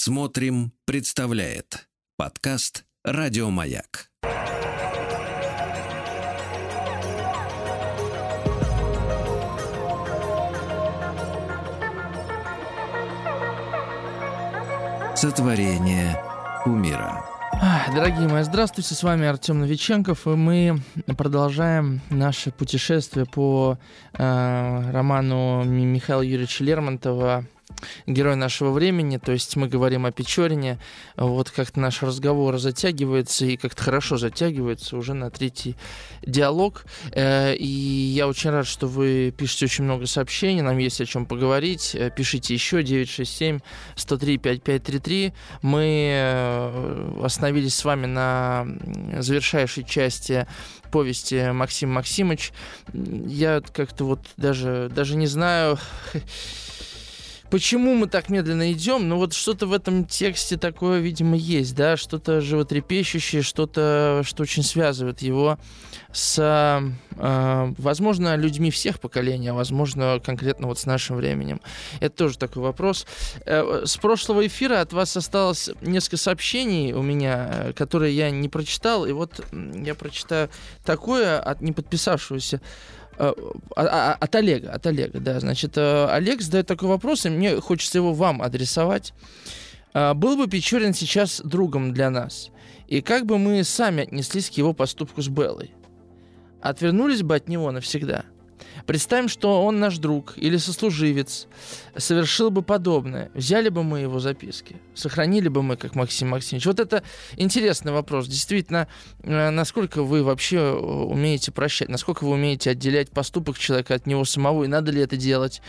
Смотрим, представляет подкаст Радиомаяк. Сотворение умира. Дорогие мои, здравствуйте, с вами Артем Новиченков, и мы продолжаем наше путешествие по э, роману Михаила Юрьевича Лермонтова герой нашего времени, то есть мы говорим о Печорине, вот как-то наш разговор затягивается и как-то хорошо затягивается уже на третий диалог, э, и я очень рад, что вы пишете очень много сообщений, нам есть о чем поговорить, э, пишите еще 967 103 5533, мы э, остановились с вами на завершающей части повести Максим Максимыч. Я как-то вот даже, даже не знаю, Почему мы так медленно идем? Ну вот что-то в этом тексте такое, видимо, есть, да, что-то животрепещущее, что-то, что очень связывает его с, э, возможно, людьми всех поколений, а возможно, конкретно вот с нашим временем. Это тоже такой вопрос. Э, с прошлого эфира от вас осталось несколько сообщений у меня, э, которые я не прочитал, и вот я прочитаю такое от неподписавшегося а, а, от Олега, от Олега, да. Значит, э, Олег задает такой вопрос, и мне хочется его вам адресовать. Был бы Печорин сейчас другом для нас? И как бы мы сами отнеслись к его поступку с Беллой? Отвернулись бы от него навсегда – Представим, что он наш друг или сослуживец, совершил бы подобное. Взяли бы мы его записки, сохранили бы мы, как Максим Максимович. Вот это интересный вопрос. Действительно, э, насколько вы вообще э, умеете прощать, насколько вы умеете отделять поступок человека от него самого, и надо ли это делать.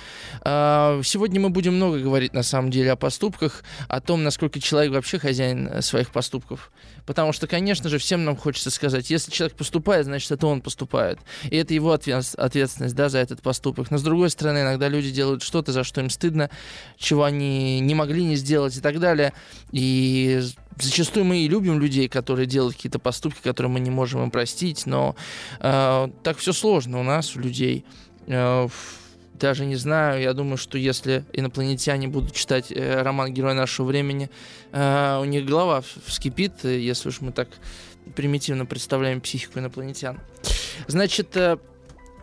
А, сегодня мы будем много говорить, на самом деле, о поступках, о том, насколько человек вообще хозяин э, своих поступков. Потому что, конечно же, всем нам хочется сказать, если человек поступает, значит, это он поступает. И это его ответственность, да, за этот поступок. Но, с другой стороны, иногда люди делают что-то, за что им стыдно, чего они не могли не сделать и так далее. И зачастую мы и любим людей, которые делают какие-то поступки, которые мы не можем им простить, но э, так все сложно у нас, у людей. Э, даже не знаю, я думаю, что если инопланетяне будут читать э, роман «Герой нашего времени», э, у них голова вскипит, э, если уж мы так примитивно представляем психику инопланетян. Значит, э,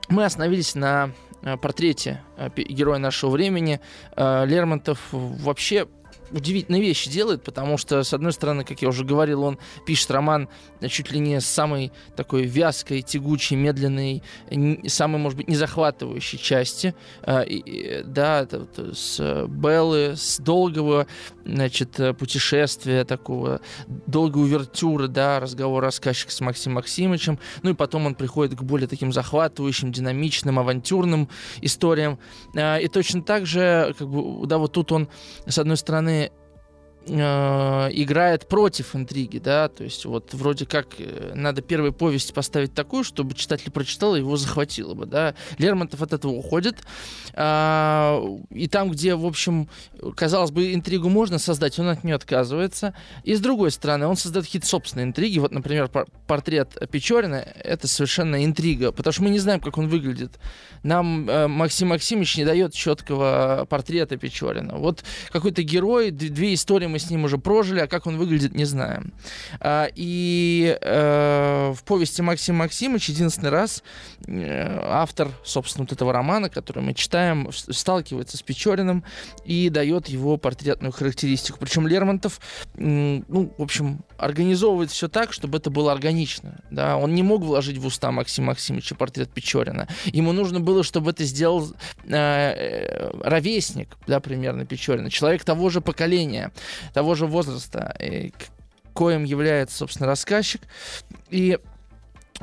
мы остановились на э, портрете э, героя нашего времени. Лермонтов вообще удивительные вещи делает, потому что, с одной стороны, как я уже говорил, он пишет роман чуть ли не с самой такой вязкой, тягучей, медленной, самой, может быть, незахватывающей части, э, да, с Беллы, с долгого, значит, путешествия такого, долгой увертюры, да, разговор рассказчика с Максимом Максимовичем, ну и потом он приходит к более таким захватывающим, динамичным, авантюрным историям, э, и точно так же, как бы, да, вот тут он, с одной стороны, э, играет против интриги, да, то есть вот вроде как э, надо первой повесть поставить такую, чтобы читатель прочитал и его захватило бы, да. Лермонтов от этого уходит, а, и там, где, в общем, казалось бы, интригу можно создать, он от нее отказывается, и с другой стороны, он создает какие-то собственные интриги, вот, например, портрет Печорина, это совершенно интрига, потому что мы не знаем, как он выглядит. Нам э, Максим Максимович не дает четкого портрета Печорина. Вот какой-то герой, две истории мы с ним уже прожили, а как он выглядит, не знаем. А, и э, в повести Максим Максимович единственный раз э, автор, собственно, вот этого романа, который мы читаем, сталкивается с Печориным и дает его портретную характеристику. Причем Лермонтов, ну, в общем, организовывает все так, чтобы это было органично. Да? Он не мог вложить в уста Максима Максимовича портрет Печорина. Ему нужно было, чтобы это сделал э, э ровесник, да, примерно Печорина, человек того же поколения того же возраста, и коим является, собственно, рассказчик. И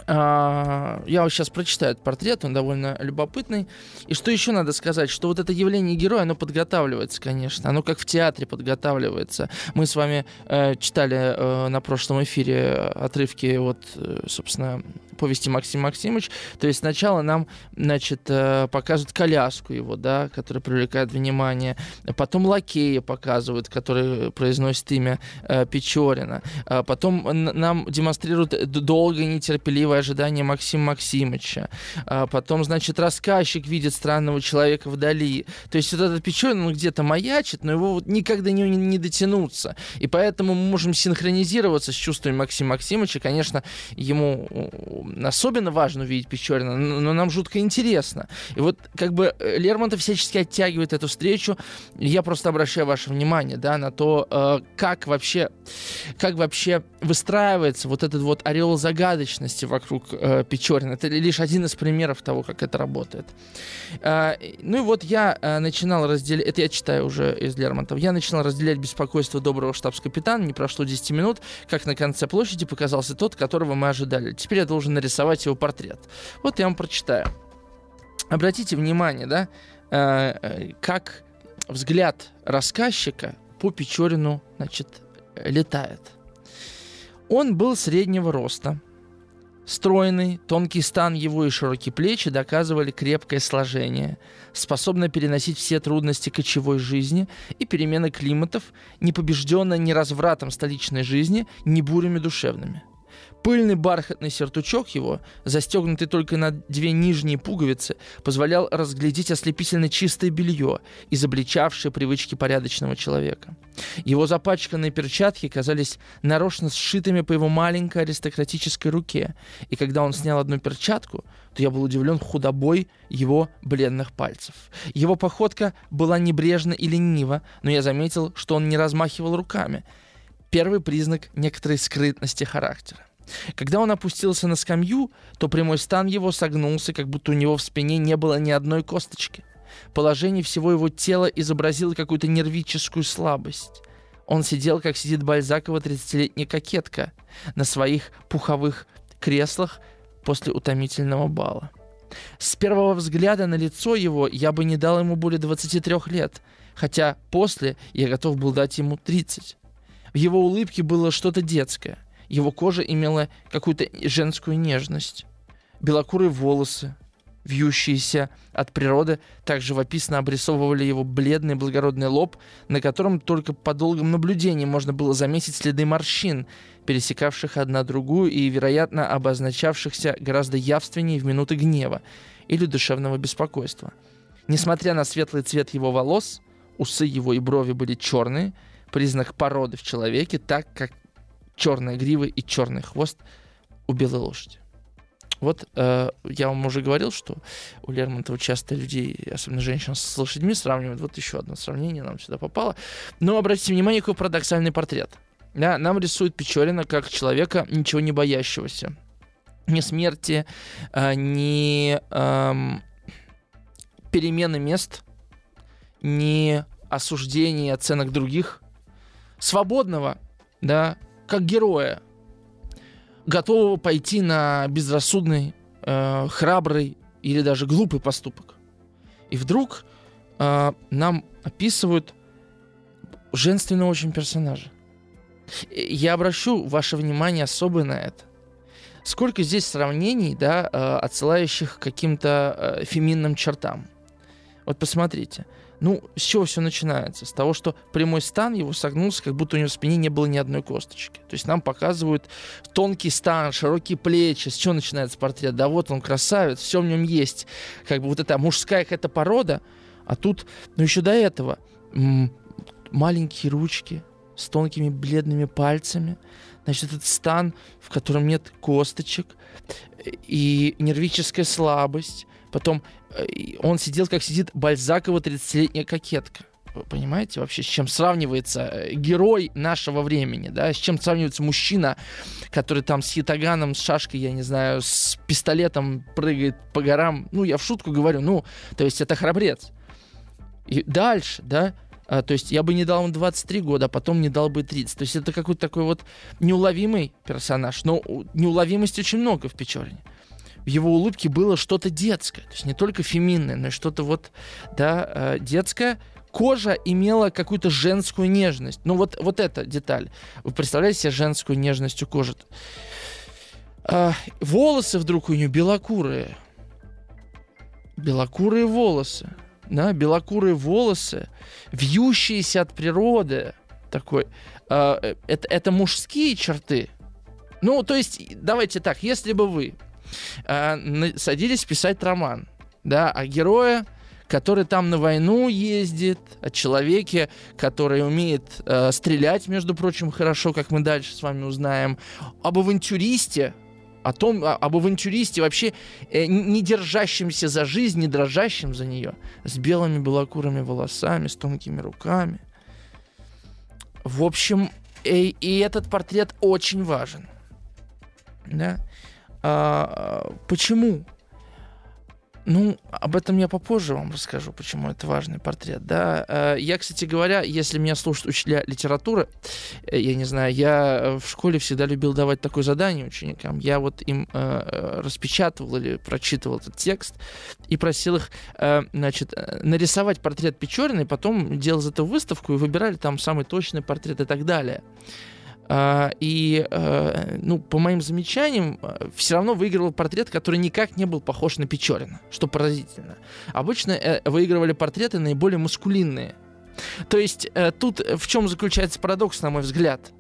я вот сейчас прочитаю этот портрет, он довольно любопытный. И что еще надо сказать, что вот это явление героя, оно подготавливается, конечно, оно как в театре подготавливается. Мы с вами э, читали э, на прошлом эфире отрывки вот, э, собственно, повести Максим Максимович. То есть сначала нам, значит, э, показывают коляску его, да, которая привлекает внимание. Потом лакея показывают, который произносит имя э, Печорина. А потом нам демонстрируют долгое нетерпеливое ожидание Максима Максимовича. А потом, значит, рассказчик видит странного человека вдали. То есть вот этот Печорин, он где-то маячит, но его вот никогда не, не дотянуться. И поэтому мы можем синхронизироваться с чувствами Максима Максимовича. Конечно, ему особенно важно увидеть Печорина, но нам жутко интересно. И вот как бы э, Лермонтов всячески оттягивает эту встречу. Я просто обращаю ваше внимание, да, на то, э, как вообще, как вообще выстраивается вот этот вот орел загадочности вокруг э, Печорина. Это лишь один из примеров того, как это работает. Ну и вот я начинал разделять, это я читаю уже из Лермонтова, я начинал разделять беспокойство доброго штабс-капитана, не прошло 10 минут, как на конце площади показался тот, которого мы ожидали. Теперь я должен нарисовать его портрет. Вот я вам прочитаю. Обратите внимание, да, э, э, как взгляд рассказчика по Печорину, значит, летает. Он был среднего роста, Стройный, тонкий стан его и широкие плечи доказывали крепкое сложение, способное переносить все трудности кочевой жизни и перемены климатов, не побежденное ни развратом столичной жизни, ни бурями душевными – Пыльный бархатный сертучок его, застегнутый только на две нижние пуговицы, позволял разглядеть ослепительно чистое белье, изобличавшее привычки порядочного человека. Его запачканные перчатки казались нарочно сшитыми по его маленькой аристократической руке, и когда он снял одну перчатку, то я был удивлен худобой его бледных пальцев. Его походка была небрежна и ленива, но я заметил, что он не размахивал руками. Первый признак некоторой скрытности характера. Когда он опустился на скамью, то прямой стан его согнулся, как будто у него в спине не было ни одной косточки. Положение всего его тела изобразило какую-то нервическую слабость. Он сидел, как сидит Бальзакова 30-летняя кокетка, на своих пуховых креслах после утомительного бала. С первого взгляда на лицо его я бы не дал ему более 23 лет, хотя после я готов был дать ему 30. В его улыбке было что-то детское – его кожа имела какую-то женскую нежность. Белокурые волосы, вьющиеся от природы, так живописно обрисовывали его бледный благородный лоб, на котором только по долгом наблюдении можно было заметить следы морщин, пересекавших одна другую и, вероятно, обозначавшихся гораздо явственнее в минуты гнева или душевного беспокойства. Несмотря на светлый цвет его волос, усы его и брови были черные, признак породы в человеке, так как черная грива и черный хвост у белой лошади. Вот э, я вам уже говорил, что у Лермонтова часто людей, особенно женщин, с лошадьми сравнивают. Вот еще одно сравнение нам сюда попало. Но обратите внимание, какой парадоксальный портрет. Да, нам рисует Печорина как человека, ничего не боящегося. Ни смерти, э, ни э, перемены мест, ни осуждений и оценок других. Свободного, да, как героя, готового пойти на безрассудный, э, храбрый или даже глупый поступок. И вдруг э, нам описывают женственного очень персонажа. Я обращу ваше внимание особо на это. Сколько здесь сравнений, да, э, отсылающих к каким-то э, феминным чертам. Вот посмотрите. Ну, с чего все начинается? С того, что прямой стан его согнулся, как будто у него в спине не было ни одной косточки. То есть нам показывают тонкий стан, широкие плечи. С чего начинается портрет? Да вот он красавец, все в нем есть. Как бы вот эта мужская какая-то порода, а тут, ну еще до этого, маленькие ручки с тонкими бледными пальцами. Значит, этот стан, в котором нет косточек, и нервическая слабость, Потом э, он сидел, как сидит Бальзакова 30-летняя кокетка. Вы понимаете вообще, с чем сравнивается э, герой нашего времени, да, с чем сравнивается мужчина, который там с ятаганом, с шашкой, я не знаю, с пистолетом прыгает по горам. Ну, я в шутку говорю, ну, то есть это храбрец. И дальше, да, а, то есть я бы не дал ему 23 года, а потом не дал бы 30. То есть это какой-то такой вот неуловимый персонаж, но неуловимости очень много в Печорине в его улыбке было что-то детское. То есть не только феминное, но и что-то вот, да, э, детское. Кожа имела какую-то женскую нежность. Ну вот, вот эта деталь. Вы представляете себе женскую нежность у кожи? А, волосы вдруг у нее белокурые. Белокурые волосы. Да, белокурые волосы, вьющиеся от природы. Такой. А, э, это, это мужские черты. Ну, то есть, давайте так, если бы вы а, садились писать роман, да, о герое, который там на войну ездит, о человеке, который умеет э, стрелять, между прочим, хорошо, как мы дальше с вами узнаем, об авантюристе, о том, об авантюристе, вообще э, не держащемся за жизнь, не дрожащем за нее, с белыми белокурыми волосами, с тонкими руками. В общем, э, и этот портрет очень важен. Да? А, почему? Ну, об этом я попозже вам расскажу, почему это важный портрет. Да, а, я, кстати говоря, если меня слушают учителя литературы, э, я не знаю, я в школе всегда любил давать такое задание ученикам. Я вот им э, распечатывал или прочитывал этот текст и просил их, э, значит, нарисовать портрет Печорина, и потом делал из этого выставку и выбирали там самый точный портрет и так далее. А, и, э, ну, по моим замечаниям, э, все равно выигрывал портрет, который никак не был похож на Печорина, что поразительно. Обычно э, выигрывали портреты наиболее маскулинные. То есть тут в чем заключается парадокс, на мой взгляд?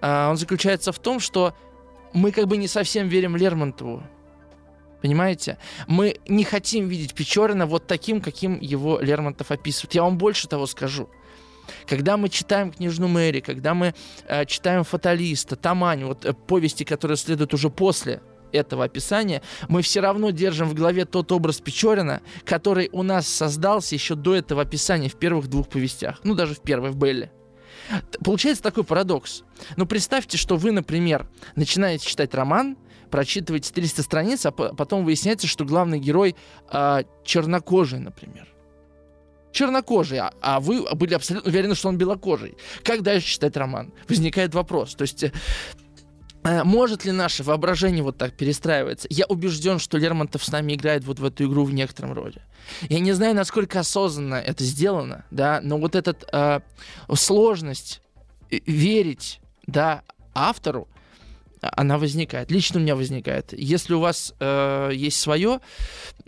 А, он заключается в том, что мы как бы не совсем верим Лермонтову. Понимаете? Мы не хотим видеть Печорина вот таким, каким его Лермонтов описывает. Я вам больше того скажу. Когда мы читаем «Княжну Мэри», когда мы э, читаем «Фаталиста», «Тамань», вот э, повести, которые следуют уже после этого описания, мы все равно держим в голове тот образ Печорина, который у нас создался еще до этого описания в первых двух повестях, ну даже в первой, в Белле. Получается такой парадокс. Ну, представьте, что вы, например, начинаете читать роман, прочитываете 300 страниц, а потом выясняется, что главный герой э, чернокожий, например чернокожий, а, а вы были абсолютно уверены, что он белокожий. Как дальше читать роман? Возникает вопрос. То есть э, э, может ли наше воображение вот так перестраиваться? Я убежден, что Лермонтов с нами играет вот в эту игру в некотором роде. Я не знаю, насколько осознанно это сделано, да, но вот эта э, сложность э, верить, да, автору, она возникает. Лично у меня возникает. Если у вас э, есть свое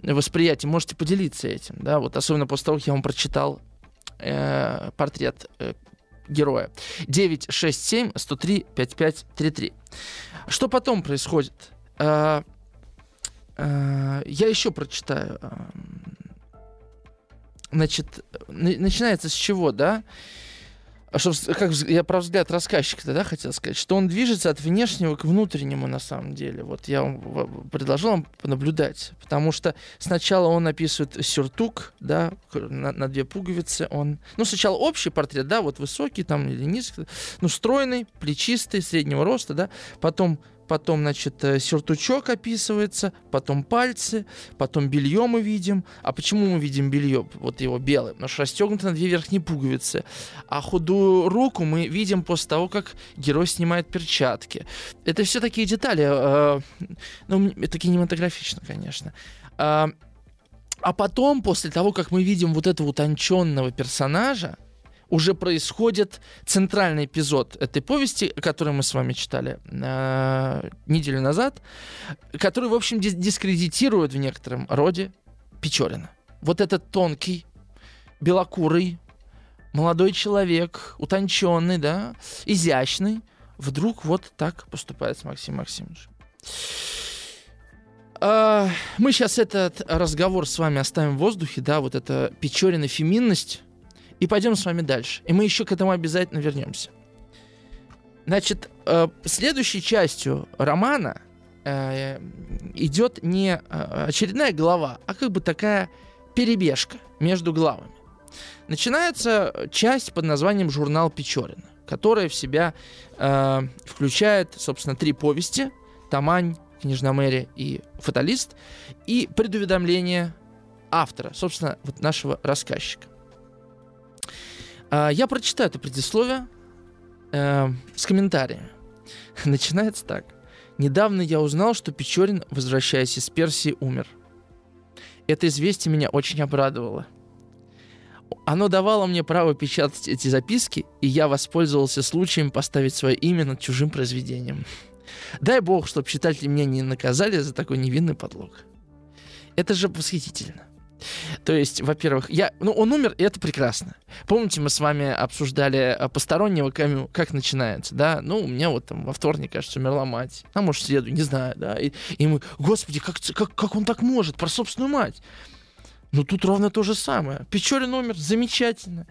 восприятие, можете поделиться этим. Да? Вот особенно после того, как я вам прочитал э, портрет э, героя. 967 103 5533. Что потом происходит? Э, э, я еще прочитаю. Значит, начинается с чего, да? А что, как я про взгляд рассказчика да, хотел сказать, что он движется от внешнего к внутреннему на самом деле. Вот я вам предложил вам понаблюдать, потому что сначала он описывает сюртук, да, на, на две пуговицы. Он, ну сначала общий портрет, да, вот высокий там или низкий, ну стройный, плечистый, среднего роста, да, потом потом, значит, э, сюртучок описывается, потом пальцы, потом белье мы видим. А почему мы видим белье? Вот его белое, потому что расстегнуто на две верхние пуговицы. А худую руку мы видим после того, как герой снимает перчатки. Это все такие детали. Э, ну, это кинематографично, конечно. А, а потом, после того, как мы видим вот этого утонченного персонажа, уже происходит центральный эпизод этой повести, которую мы с вами читали э, неделю назад, который, в общем, дискредитирует в некотором роде Печорина. Вот этот тонкий, белокурый, молодой человек, утонченный, да, изящный, вдруг вот так поступает с Максимом Максимовичем. Uh, мы сейчас этот разговор с вами оставим в воздухе, да, вот эта Печорина феминность, и пойдем с вами дальше. И мы еще к этому обязательно вернемся. Значит, э, следующей частью романа э, идет не э, очередная глава, а как бы такая перебежка между главами. Начинается часть под названием «Журнал Печорина», которая в себя включает, собственно, три повести «Тамань», «Княжна Мэри» и «Фаталист», и предуведомление автора, собственно, вот нашего рассказчика. А, я прочитаю это предисловие э, с комментариями. Начинается так. Недавно я узнал, что Печорин, возвращаясь из Персии, умер. Это известие меня очень обрадовало. Оно давало мне право печатать эти записки, и я воспользовался случаем поставить свое имя над чужим произведением. Дай бог, чтобы читатели меня не наказали за такой невинный подлог. Это же восхитительно. То есть, во-первых, я, ну, он умер, и это прекрасно. Помните, мы с вами обсуждали э, постороннего Камю, как начинается, да? Ну, у меня вот там во вторник, кажется, умерла мать. А может, в среду, не знаю, да? И, и мы, господи, как, как, как он так может про собственную мать? Ну, тут ровно то же самое. Печорин умер, замечательно.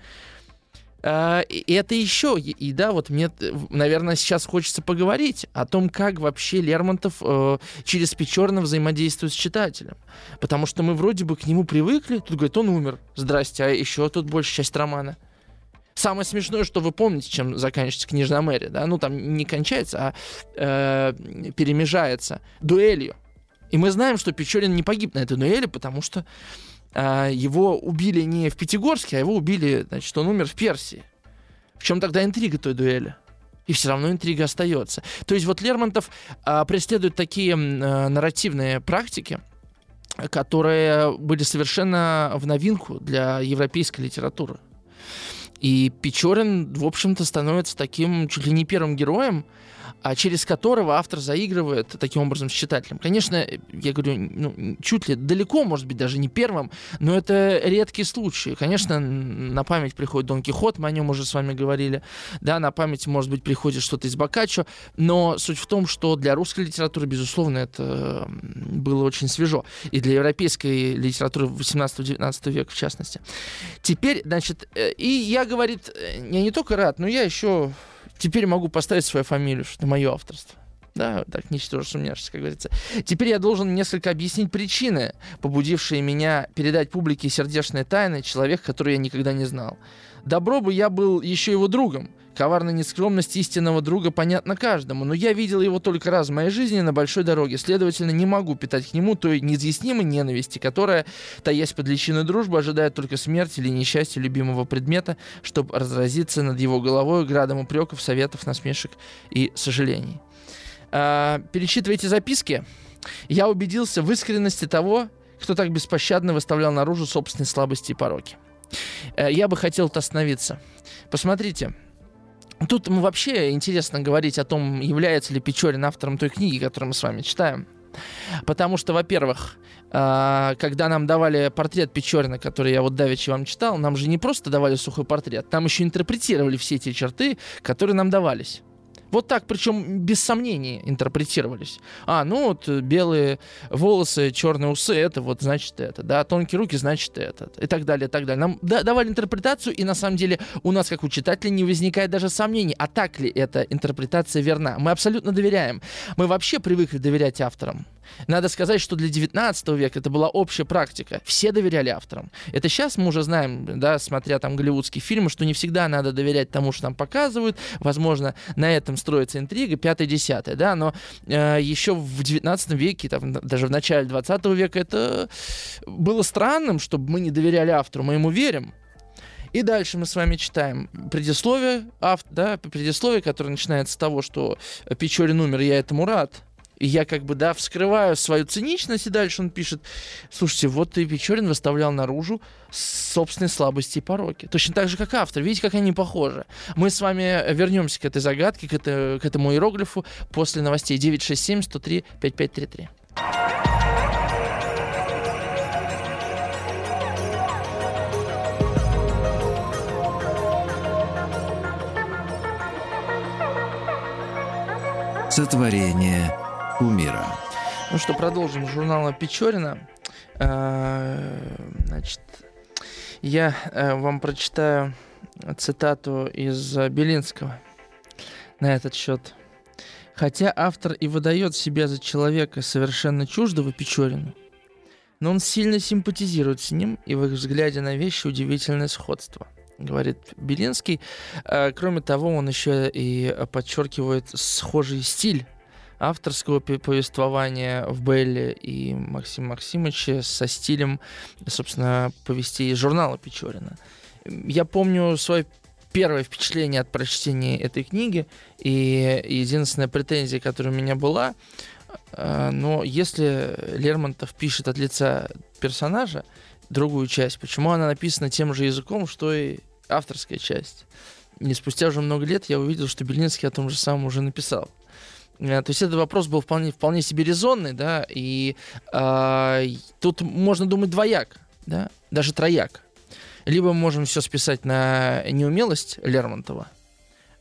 А, и это еще, и да, вот мне, наверное, сейчас хочется поговорить о том, как вообще Лермонтов э, через Печорина взаимодействует с читателем. Потому что мы вроде бы к нему привыкли, тут говорит, он умер, здрасте, а еще тут большая часть романа. Самое смешное, что вы помните, чем заканчивается книжная мэрия, да, ну там не кончается, а э, перемежается дуэлью. И мы знаем, что Печорин не погиб на этой дуэли, потому что а, его убили не в Пятигорске, а его убили, значит, он умер в Персии. В чем тогда интрига той дуэли? И все равно интрига остается. То есть вот Лермонтов а, преследует такие а, нарративные практики, которые были совершенно в новинку для европейской литературы. И Печорин, в общем-то, становится таким чуть ли не первым героем, через которого автор заигрывает таким образом с читателем. Конечно, я говорю, ну, чуть ли далеко, может быть, даже не первым, но это редкий случай. Конечно, на память приходит Дон Кихот, мы о нем уже с вами говорили, да, на память, может быть, приходит что-то из Бокаччо, но суть в том, что для русской литературы, безусловно, это было очень свежо, и для европейской литературы 18-19 века в частности. Теперь, значит, э, и я, говорит, я не только рад, но я еще Теперь могу поставить свою фамилию, что это мое авторство. Да, так ничтоже сумняшься, как говорится. Теперь я должен несколько объяснить причины, побудившие меня передать публике сердечные тайны человека, который я никогда не знал. Добро бы я был еще его другом. Коварная нескромность истинного друга понятна каждому, но я видел его только раз в моей жизни на большой дороге, следовательно, не могу питать к нему той неизъяснимой ненависти, которая, таясь под личиной дружбы, ожидает только смерти или несчастья любимого предмета, чтобы разразиться над его головой градом упреков, советов, насмешек и сожалений. А, перечитывая эти записки, я убедился в искренности того, кто так беспощадно выставлял наружу собственные слабости и пороки. Э, я бы хотел остановиться. Посмотрите, Тут мы вообще интересно говорить о том, является ли Печорин автором той книги, которую мы с вами читаем. Потому что, во-первых, э, когда нам давали портрет Печорина, который я вот давеча вам читал, нам же не просто давали сухой портрет, нам еще интерпретировали все эти черты, которые нам давались. Вот так, причем без сомнений интерпретировались. А, ну вот э, белые волосы, черные усы, это вот значит это, да, тонкие руки, значит это, и так далее, и так далее. Нам давали интерпретацию, и на самом деле у нас, как у читателя, не возникает даже сомнений, а так ли эта интерпретация верна. Мы абсолютно доверяем. Мы вообще привыкли доверять авторам. Надо сказать, что для 19 века это была общая практика. Все доверяли авторам. Это сейчас мы уже знаем, да, смотря там голливудские фильмы, что не всегда надо доверять тому, что нам показывают. Возможно, на этом строится интрига, 5-10, да, но э, еще в 19 веке, там, даже в начале 20 века это было странным, чтобы мы не доверяли автору, мы ему верим. И дальше мы с вами читаем предисловие, авт, да, предисловие, которое начинается с того, что Печорин умер, я этому рад. И я как бы, да, вскрываю свою циничность, и дальше он пишет, слушайте, вот и Печорин выставлял наружу собственные слабости и пороки. Точно так же, как автор. Видите, как они похожи. Мы с вами вернемся к этой загадке, к, это, к этому иероглифу после новостей 967 103 5533. Сотворение кумира. Ну что, продолжим журнала Печорина. А, значит, я э, вам прочитаю цитату из Белинского на этот счет. Хотя автор и выдает себя за человека совершенно чуждого Печорину, но он сильно симпатизирует с ним, и в их взгляде на вещи удивительное сходство говорит Белинский. Кроме того, он еще и подчеркивает схожий стиль авторского повествования в Белле и Максима Максимовича со стилем, собственно, повестей из журнала Печорина. Я помню свое первое впечатление от прочтения этой книги, и единственная претензия, которая у меня была, э, но если Лермонтов пишет от лица персонажа другую часть, почему она написана тем же языком, что и авторская часть? И спустя уже много лет я увидел, что Белинский о том же самом уже написал. Э, то есть этот вопрос был вполне, вполне себе резонный, да, и э, тут можно думать двояк, да, даже трояк. Либо мы можем все списать на неумелость Лермонтова,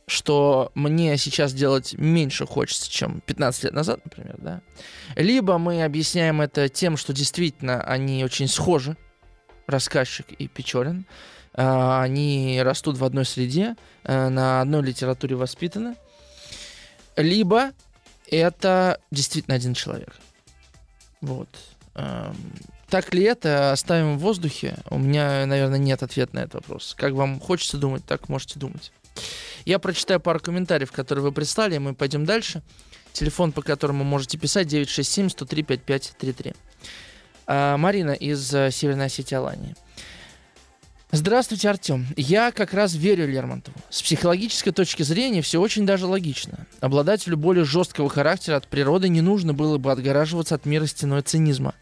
что мне сейчас делать меньше хочется, чем 15 лет назад, например, да. Либо мы объясняем это тем, что действительно они очень схожи, рассказчик и Печорин. Э, они растут в одной среде, э, на одной литературе воспитаны. Либо это действительно один человек. Вот. Эм, так ли это, оставим в воздухе. У меня, наверное, нет ответа на этот вопрос. Как вам хочется думать, так можете думать. Я прочитаю пару комментариев, которые вы прислали, и мы пойдем дальше. Телефон, по которому можете писать, 967-103-5533. А, Марина из э, Северной Осетии Алании. Здравствуйте, Артем. Я как раз верю Лермонтову. С психологической точки зрения все очень даже логично. Обладателю более жесткого характера от природы не нужно было бы отгораживаться от мира стеной цинизма.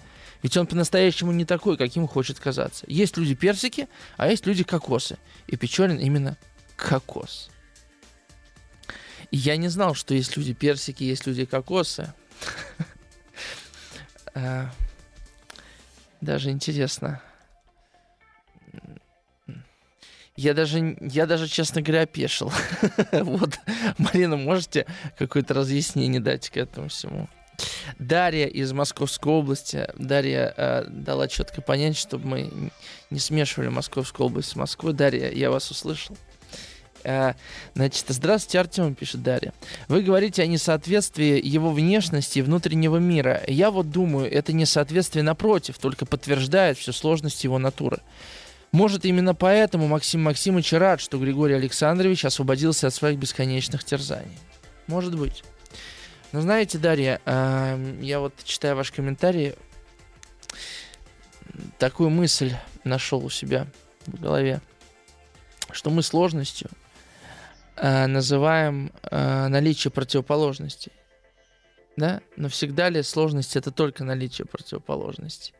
Ведь он по-настоящему не такой, каким хочет казаться. Есть люди персики, а есть люди кокосы. И Печорин именно кокос. Я не знал, что есть люди персики, есть люди кокосы. Э, даже интересно. Я даже, я даже, честно говоря, опешил. вот, Марина, можете какое-то разъяснение дать к этому всему? Дарья из Московской области. Дарья э, дала четко понять, чтобы мы не смешивали Московскую область с Москвой. Дарья, я вас услышал. Э, значит, здравствуйте, Артем, пишет Дарья. Вы говорите о несоответствии его внешности и внутреннего мира. Я вот думаю, это несоответствие напротив, только подтверждает всю сложность его натуры. Может, именно поэтому Максим Максимович рад, что Григорий Александрович освободился от своих бесконечных терзаний. Может быть. Но знаете, Дарья, э, я вот читая ваш комментарий, такую мысль нашел у себя в голове, что мы сложностью э, называем э, наличие противоположностей. Да? Но всегда ли сложность это только наличие противоположностей?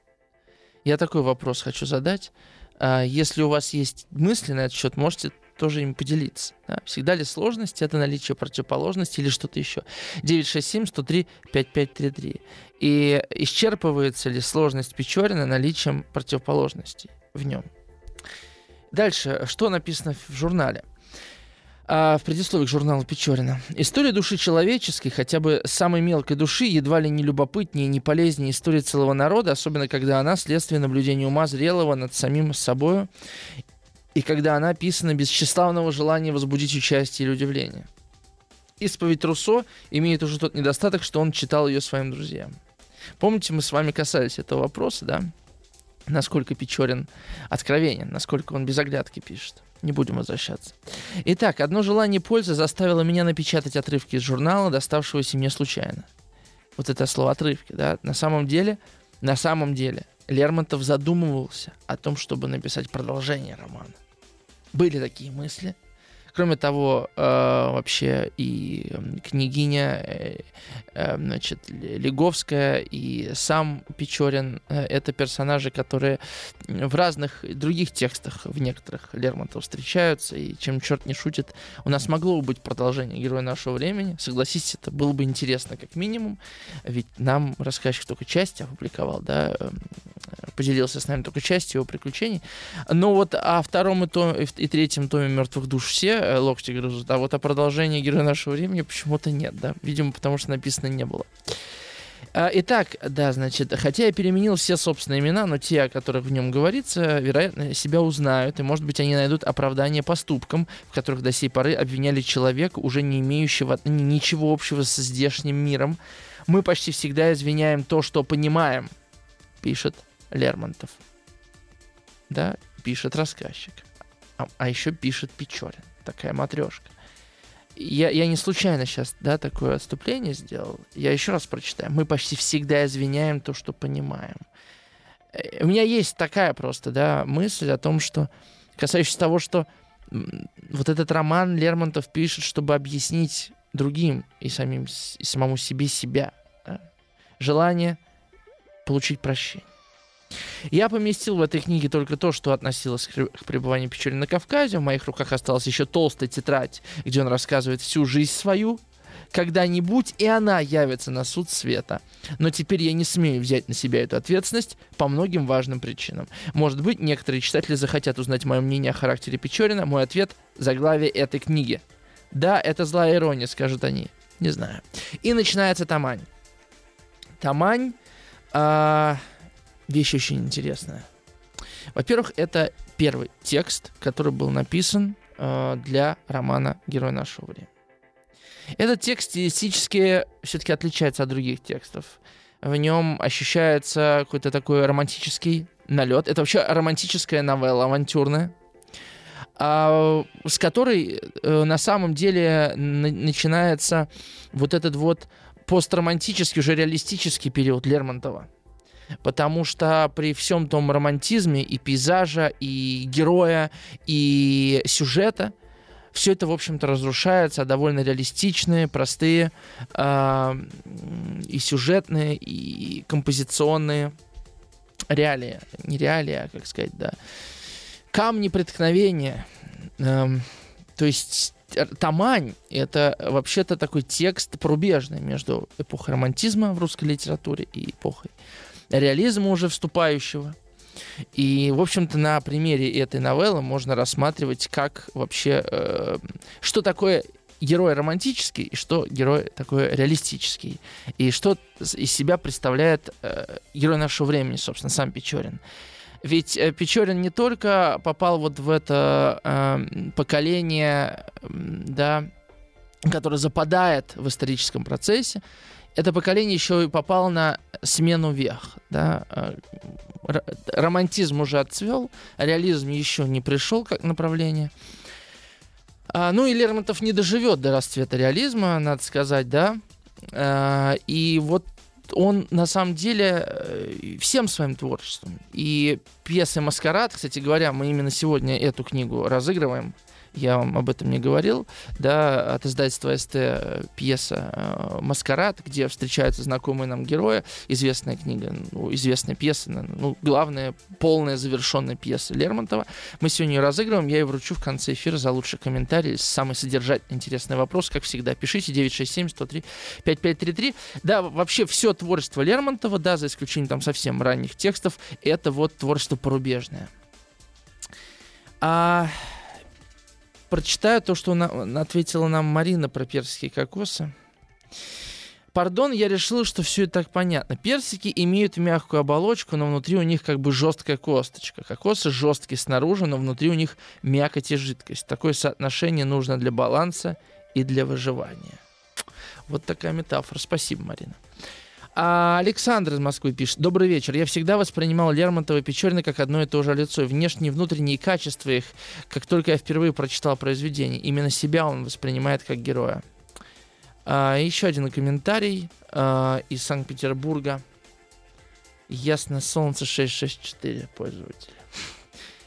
Я такой вопрос хочу задать. А, если у вас есть мысли на этот счет, можете тоже им поделиться. Да? Всегда ли сложность это наличие противоположности или что-то еще? 967-103-5533. И исчерпывается ли сложность Печорина наличием противоположностей в нем? Дальше, что написано в журнале? А, в предисловии к журналу Печорина. История души человеческой, хотя бы самой мелкой души, едва ли не любопытнее, не полезнее истории целого народа, особенно когда она следствие наблюдения ума зрелого над самим собой, и когда она описана без тщеславного желания возбудить участие или удивление. Исповедь Руссо имеет уже тот недостаток, что он читал ее своим друзьям. Помните, мы с вами касались этого вопроса, да? Насколько Печорин откровенен, насколько он без оглядки пишет. Не будем возвращаться. Итак, одно желание пользы заставило меня напечатать отрывки из журнала, доставшегося мне случайно. Вот это слово отрывки, да. На самом деле, на самом деле, Лермонтов задумывался о том, чтобы написать продолжение романа. Были такие мысли, Кроме того, э, вообще и княгиня э, э, значит, Леговская и сам Печорин — это персонажи, которые в разных других текстах, в некоторых Лермонтов встречаются, и чем черт не шутит, у нас могло бы быть продолжение «Героя нашего времени». Согласитесь, это было бы интересно как минимум, ведь нам рассказчик только часть опубликовал, да, поделился с нами только частью его приключений. Но вот о втором и, то, и третьем томе «Мертвых душ» все э, локти грызут, а вот о продолжении «Героя нашего времени» почему-то нет, да, видимо, потому что написано не было. А, итак, да, значит, хотя я переменил все собственные имена, но те, о которых в нем говорится, вероятно, себя узнают, и, может быть, они найдут оправдание поступкам, в которых до сей поры обвиняли человека, уже не имеющего ничего общего со здешним миром. Мы почти всегда извиняем то, что понимаем, пишет Лермонтов. Да, пишет рассказчик. А, а еще пишет Печорин. Такая матрешка. Я, я не случайно сейчас, да, такое отступление сделал. Я еще раз прочитаю. Мы почти всегда извиняем то, что понимаем. Э, у меня есть такая просто, да, мысль о том, что касающаяся того, что вот этот роман Лермонтов пишет, чтобы объяснить другим и самим и самому себе себя. Да? Желание получить прощение. Я поместил в этой книге только то, что относилось к пребыванию Печорина на Кавказе. В моих руках осталась еще толстая тетрадь, где он рассказывает всю жизнь свою, Когда-нибудь и она явится на суд света. Но теперь я не смею взять на себя эту ответственность по многим важным причинам. Может быть, некоторые читатели захотят узнать мое мнение о характере Печорина. Мой ответ — заглавие этой книги. Да, это злая ирония, скажут они. Не знаю. И начинается Тамань. Тамань а, вещь очень интересная. Во-первых, это первый текст, который был написан а, для романа «Герой нашего времени». Этот текст стилистически все-таки отличается от других текстов. В нем ощущается какой-то такой романтический налет. Это вообще романтическая новелла, авантюрная, а, с которой э, на самом деле начинается вот этот вот постромантический, уже реалистический период Лермонтова. Потому что при всем том романтизме и пейзажа, и героя, и сюжета, все это, в общем-то, разрушается, а довольно реалистичные, простые э, и сюжетные, и композиционные реалии. Не реалии, а, как сказать, да. Камни преткновения. Э, то есть Тамань — это вообще-то такой текст порубежный между эпохой романтизма в русской литературе и эпохой реализма уже вступающего. И, в общем-то, на примере этой новеллы можно рассматривать, как вообще, э, что такое герой романтический и что герой такой реалистический. И что из себя представляет э, герой нашего времени, собственно, сам Печорин. Ведь э, Печорин не только попал вот в это э, поколение, да, которое западает в историческом процессе, это поколение еще и попало на смену вех. Да? Э, романтизм уже отцвел, реализм еще не пришел как направление. А, ну и Лермонтов не доживет до расцвета реализма, надо сказать, да. А, и вот он на самом деле э, всем своим творчеством. И пьесы «Маскарад», кстати говоря, мы именно сегодня эту книгу разыгрываем я вам об этом не говорил, да, от издательства СТ пьеса э, «Маскарад», где встречаются знакомые нам герои, известная книга, ну, известная пьеса, ну, главная, полная, завершенная пьеса Лермонтова. Мы сегодня ее разыгрываем, я ее вручу в конце эфира за лучший комментарий, самый содержательный, интересный вопрос, как всегда. Пишите 967-103-5533. Да, вообще все творчество Лермонтова, да, за исключением там совсем ранних текстов, это вот творчество порубежное. А прочитаю то, что на, ответила нам Марина про персики кокосы. Пардон, я решил, что все это так понятно. Персики имеют мягкую оболочку, но внутри у них как бы жесткая косточка. Кокосы жесткие снаружи, но внутри у них мякоть и жидкость. Такое соотношение нужно для баланса и для выживания. Вот такая метафора. Спасибо, Марина. А Александр из Москвы пишет. Добрый вечер. Я всегда воспринимал Лермонтова и Печорина как одно и то же лицо. Внешние внутренние качества их, как только я впервые прочитал произведение. Именно себя он воспринимает как героя. А, еще один комментарий а, из Санкт-Петербурга. Ясно, солнце 664 пользователя.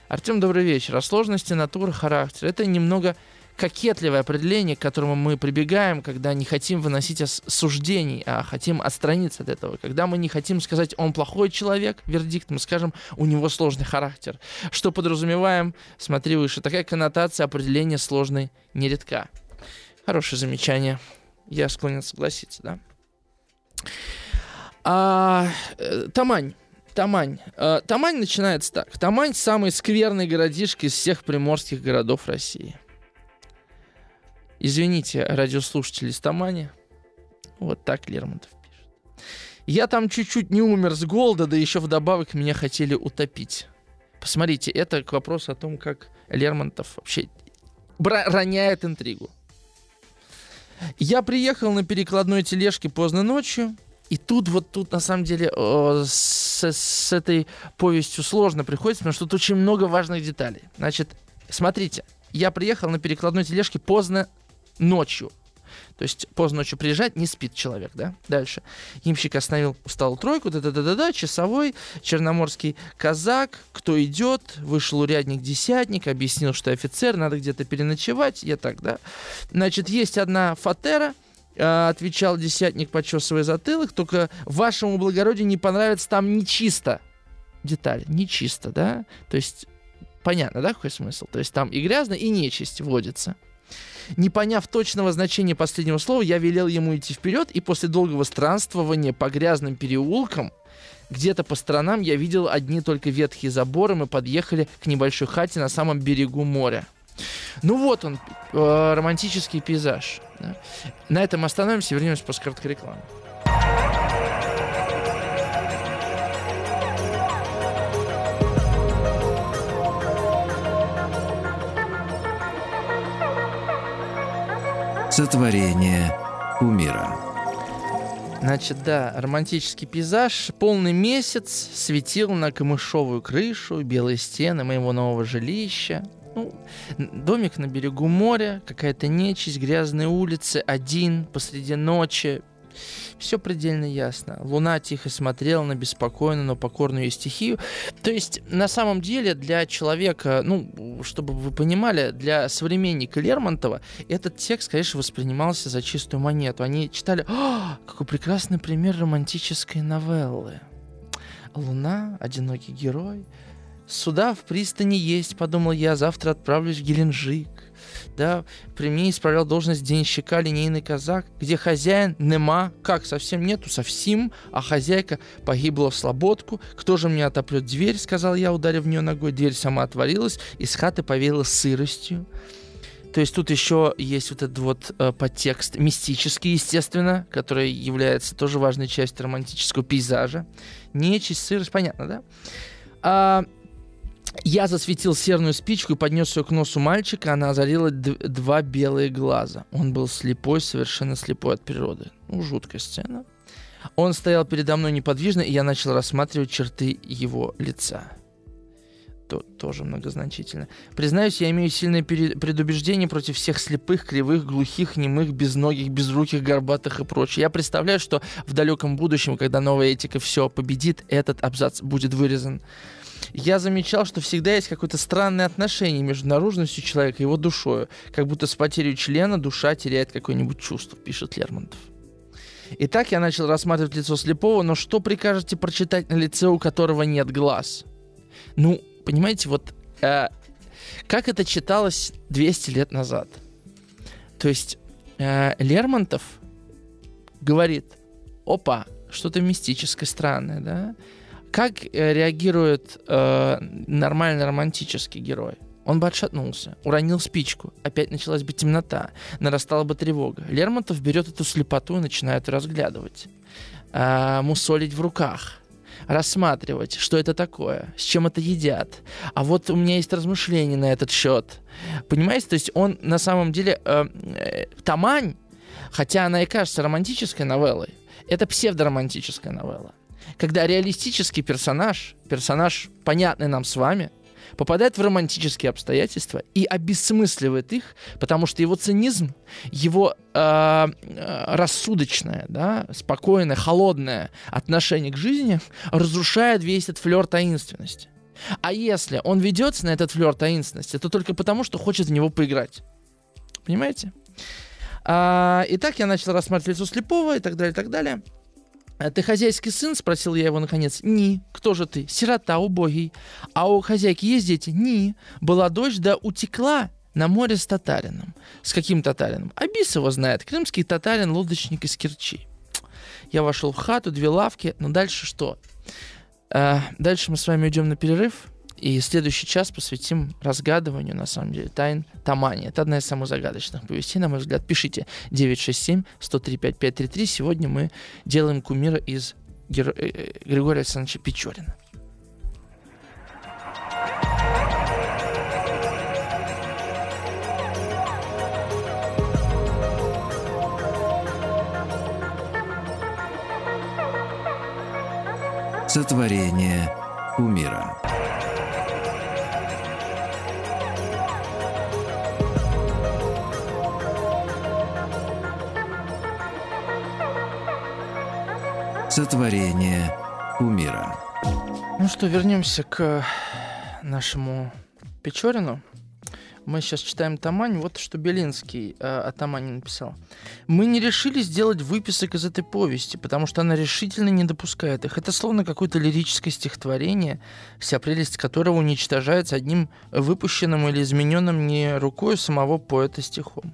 Артем, добрый вечер. О сложности натуры, характера. Это немного кокетливое определение, к которому мы прибегаем, когда не хотим выносить суждений, а хотим отстраниться от этого. Когда мы не хотим сказать, он плохой человек, вердикт, мы скажем, у него сложный характер. Что подразумеваем, смотри выше, такая коннотация определения сложной нередка. Хорошее замечание. Я склонен согласиться, да. А, э, Тамань. Тамань. Э, Тамань начинается так. Тамань самый скверный городишко из всех приморских городов России. Извините, радиослушатели из Тамани. Вот так Лермонтов пишет. Я там чуть-чуть не умер с голода, да еще вдобавок меня хотели утопить. Посмотрите, это к вопросу о том, как Лермонтов вообще роняет интригу. Я приехал на перекладной тележке поздно ночью, и тут вот тут на самом деле с, с этой повестью сложно приходится, потому что тут очень много важных деталей. Значит, смотрите, я приехал на перекладной тележке поздно ночью. То есть поздно ночью приезжать, не спит человек, да? Дальше. Ямщик остановил усталую тройку, да-да-да-да-да, часовой, черноморский казак, кто идет, вышел урядник-десятник, объяснил, что офицер, надо где-то переночевать, я так, да? Значит, есть одна фатера, а, отвечал десятник, почесывая затылок, только вашему благородию не понравится там нечисто. Деталь, нечисто, да? То есть, понятно, да, какой смысл? То есть там и грязно, и нечисть водится. Не поняв точного значения последнего слова, я велел ему идти вперед, и после долгого странствования по грязным переулкам где-то по сторонам я видел одни только ветхие заборы, мы подъехали к небольшой хате на самом берегу моря. Ну вот он, э, романтический пейзаж. Да? На этом остановимся и вернемся после короткой рекламы. Сотворение кумира. Значит, да, романтический пейзаж. Полный месяц светил на камышовую крышу, белые стены моего нового жилища. Ну, домик на берегу моря, какая-то нечисть, грязные улицы, один посреди ночи, все предельно ясно. Луна тихо смотрела на беспокойную, но покорную стихию. То есть, на самом деле, для человека, ну, чтобы вы понимали, для современника Лермонтова этот текст, конечно, воспринимался за чистую монету. Они читали, «А, какой прекрасный пример романтической новеллы. Луна, одинокий герой. Суда в пристани есть, подумал я, завтра отправлюсь в Геленджик да, при мне исправлял должность денщика линейный казак, где хозяин нема, как, совсем нету, совсем, а хозяйка погибла в слободку. Кто же мне отопрет дверь, сказал я, ударив в нее ногой. Дверь сама отворилась, из хаты повеяло сыростью. То есть тут еще есть вот этот вот э, подтекст мистический, естественно, который является тоже важной частью романтического пейзажа. Нечисть, сырость, понятно, да? А, я засветил серную спичку и поднес ее к носу мальчика, она озарила два белые глаза. Он был слепой, совершенно слепой от природы. Ну, жуткая сцена. Он стоял передо мной неподвижно, и я начал рассматривать черты его лица. То, тоже многозначительно. Признаюсь, я имею сильное предубеждение против всех слепых, кривых, глухих, немых, безногих, безруких, горбатых и прочее. Я представляю, что в далеком будущем, когда новая этика все победит, этот абзац будет вырезан я замечал, что всегда есть какое-то странное отношение между наружностью человека и его душой, как будто с потерей члена душа теряет какое-нибудь чувство, пишет Лермонтов. Итак, я начал рассматривать лицо слепого, но что прикажете прочитать на лице, у которого нет глаз? Ну, понимаете, вот э, как это читалось 200 лет назад? То есть э, Лермонтов говорит, опа, что-то мистическое, странное, да? Как э, реагирует э, нормальный романтический герой? Он бы отшатнулся, уронил спичку, опять началась бы темнота, нарастала бы тревога. Лермонтов берет эту слепоту и начинает разглядывать, э, мусолить в руках, рассматривать, что это такое, с чем это едят. А вот у меня есть размышления на этот счет. Понимаете, то есть он на самом деле... Э, э, Тамань, хотя она и кажется романтической новеллой, это псевдоромантическая новелла когда реалистический персонаж, персонаж, понятный нам с вами, попадает в романтические обстоятельства и обесмысливает их, потому что его цинизм, его э, рассудочное, да, спокойное, холодное отношение к жизни разрушает весь этот флер таинственности. А если он ведется на этот флер таинственности, то только потому, что хочет в него поиграть. Понимаете? А, итак, я начал рассматривать лицо слепого и так далее, и так далее. «А «Ты хозяйский сын?» — спросил я его наконец. «Ни. Кто же ты? Сирота, убогий. А у хозяйки есть дети?» «Ни. Была дочь, да утекла на море с татарином». «С каким татарином?» «Абис его знает. Крымский татарин, лодочник из Керчи». Я вошел в хату, две лавки. Но дальше что? А, дальше мы с вами идем на перерыв. И следующий час посвятим разгадыванию, на самом деле, тайн Тамани. Это одна из самых загадочных повестей, на мой взгляд. Пишите 967-103-5533. Сегодня мы делаем кумира из Гер... Э, э, Григория Александровича Печорина. Сотворение кумира. Сотворение кумира. Ну что, вернемся к нашему Печорину. Мы сейчас читаем Тамань. Вот что Белинский э, о Тамане написал. Мы не решили сделать выписок из этой повести, потому что она решительно не допускает их. Это словно какое-то лирическое стихотворение, вся прелесть которого уничтожается одним выпущенным или измененным не рукой самого поэта стихом.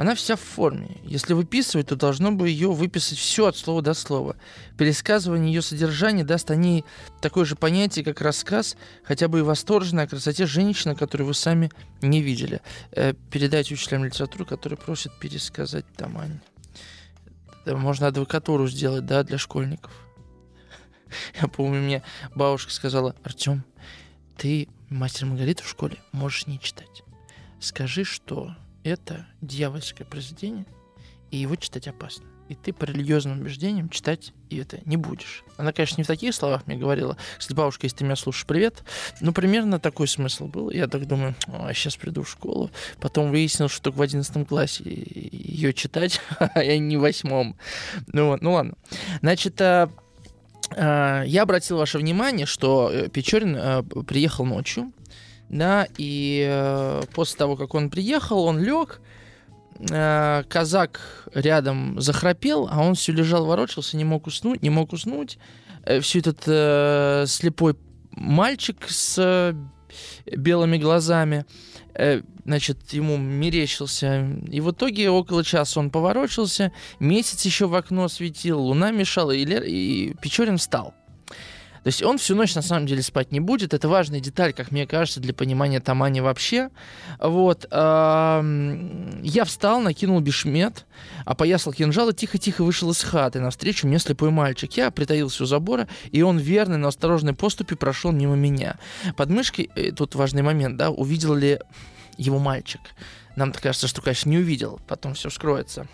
Она вся в форме. Если выписывать, то должно бы ее выписать все от слова до слова. Пересказывание ее содержания даст о ней такое же понятие, как рассказ, хотя бы и восторженной о красоте женщины, которую вы сами не видели. Э, передайте учителям литературы, которые просят пересказать Тамань. Можно адвокатуру сделать, да, для школьников. Я помню, мне бабушка сказала, Артем, ты мастер Маргариту в школе можешь не читать. Скажи, что это дьявольское произведение, и его читать опасно. И ты по религиозным убеждениям читать и это не будешь. Она, конечно, не в таких словах мне говорила. Кстати, бабушка, если ты меня слушаешь, привет. Ну, примерно такой смысл был. Я так думаю, а сейчас приду в школу. Потом выяснил, что только в одиннадцатом классе ее читать, а я не в восьмом. Ну, ну ладно. Значит, а, а, я обратил ваше внимание, что э, Печорин а, приехал ночью, да, и э, после того, как он приехал, он лег, э, казак рядом захрапел, а он все лежал, ворочался, не мог уснуть, не мог уснуть. Э, все этот э, слепой мальчик с э, белыми глазами, э, значит, ему мерещился. И в итоге около часа он поворочился, месяц еще в окно светил, луна мешала, и, Лер... и Печорин встал. То есть он всю ночь на самом деле спать не будет. Это важная деталь, как мне кажется, для понимания Тамани вообще. Вот. Я встал, накинул бешмет, опоясал кинжал и тихо-тихо вышел из хаты. Навстречу мне слепой мальчик. Я притаился у забора, и он верный, но осторожной поступи прошел мимо меня. Под мышкой, э, тут важный момент, да, увидел ли его мальчик. Нам кажется, что, конечно, не увидел, потом все вскроется.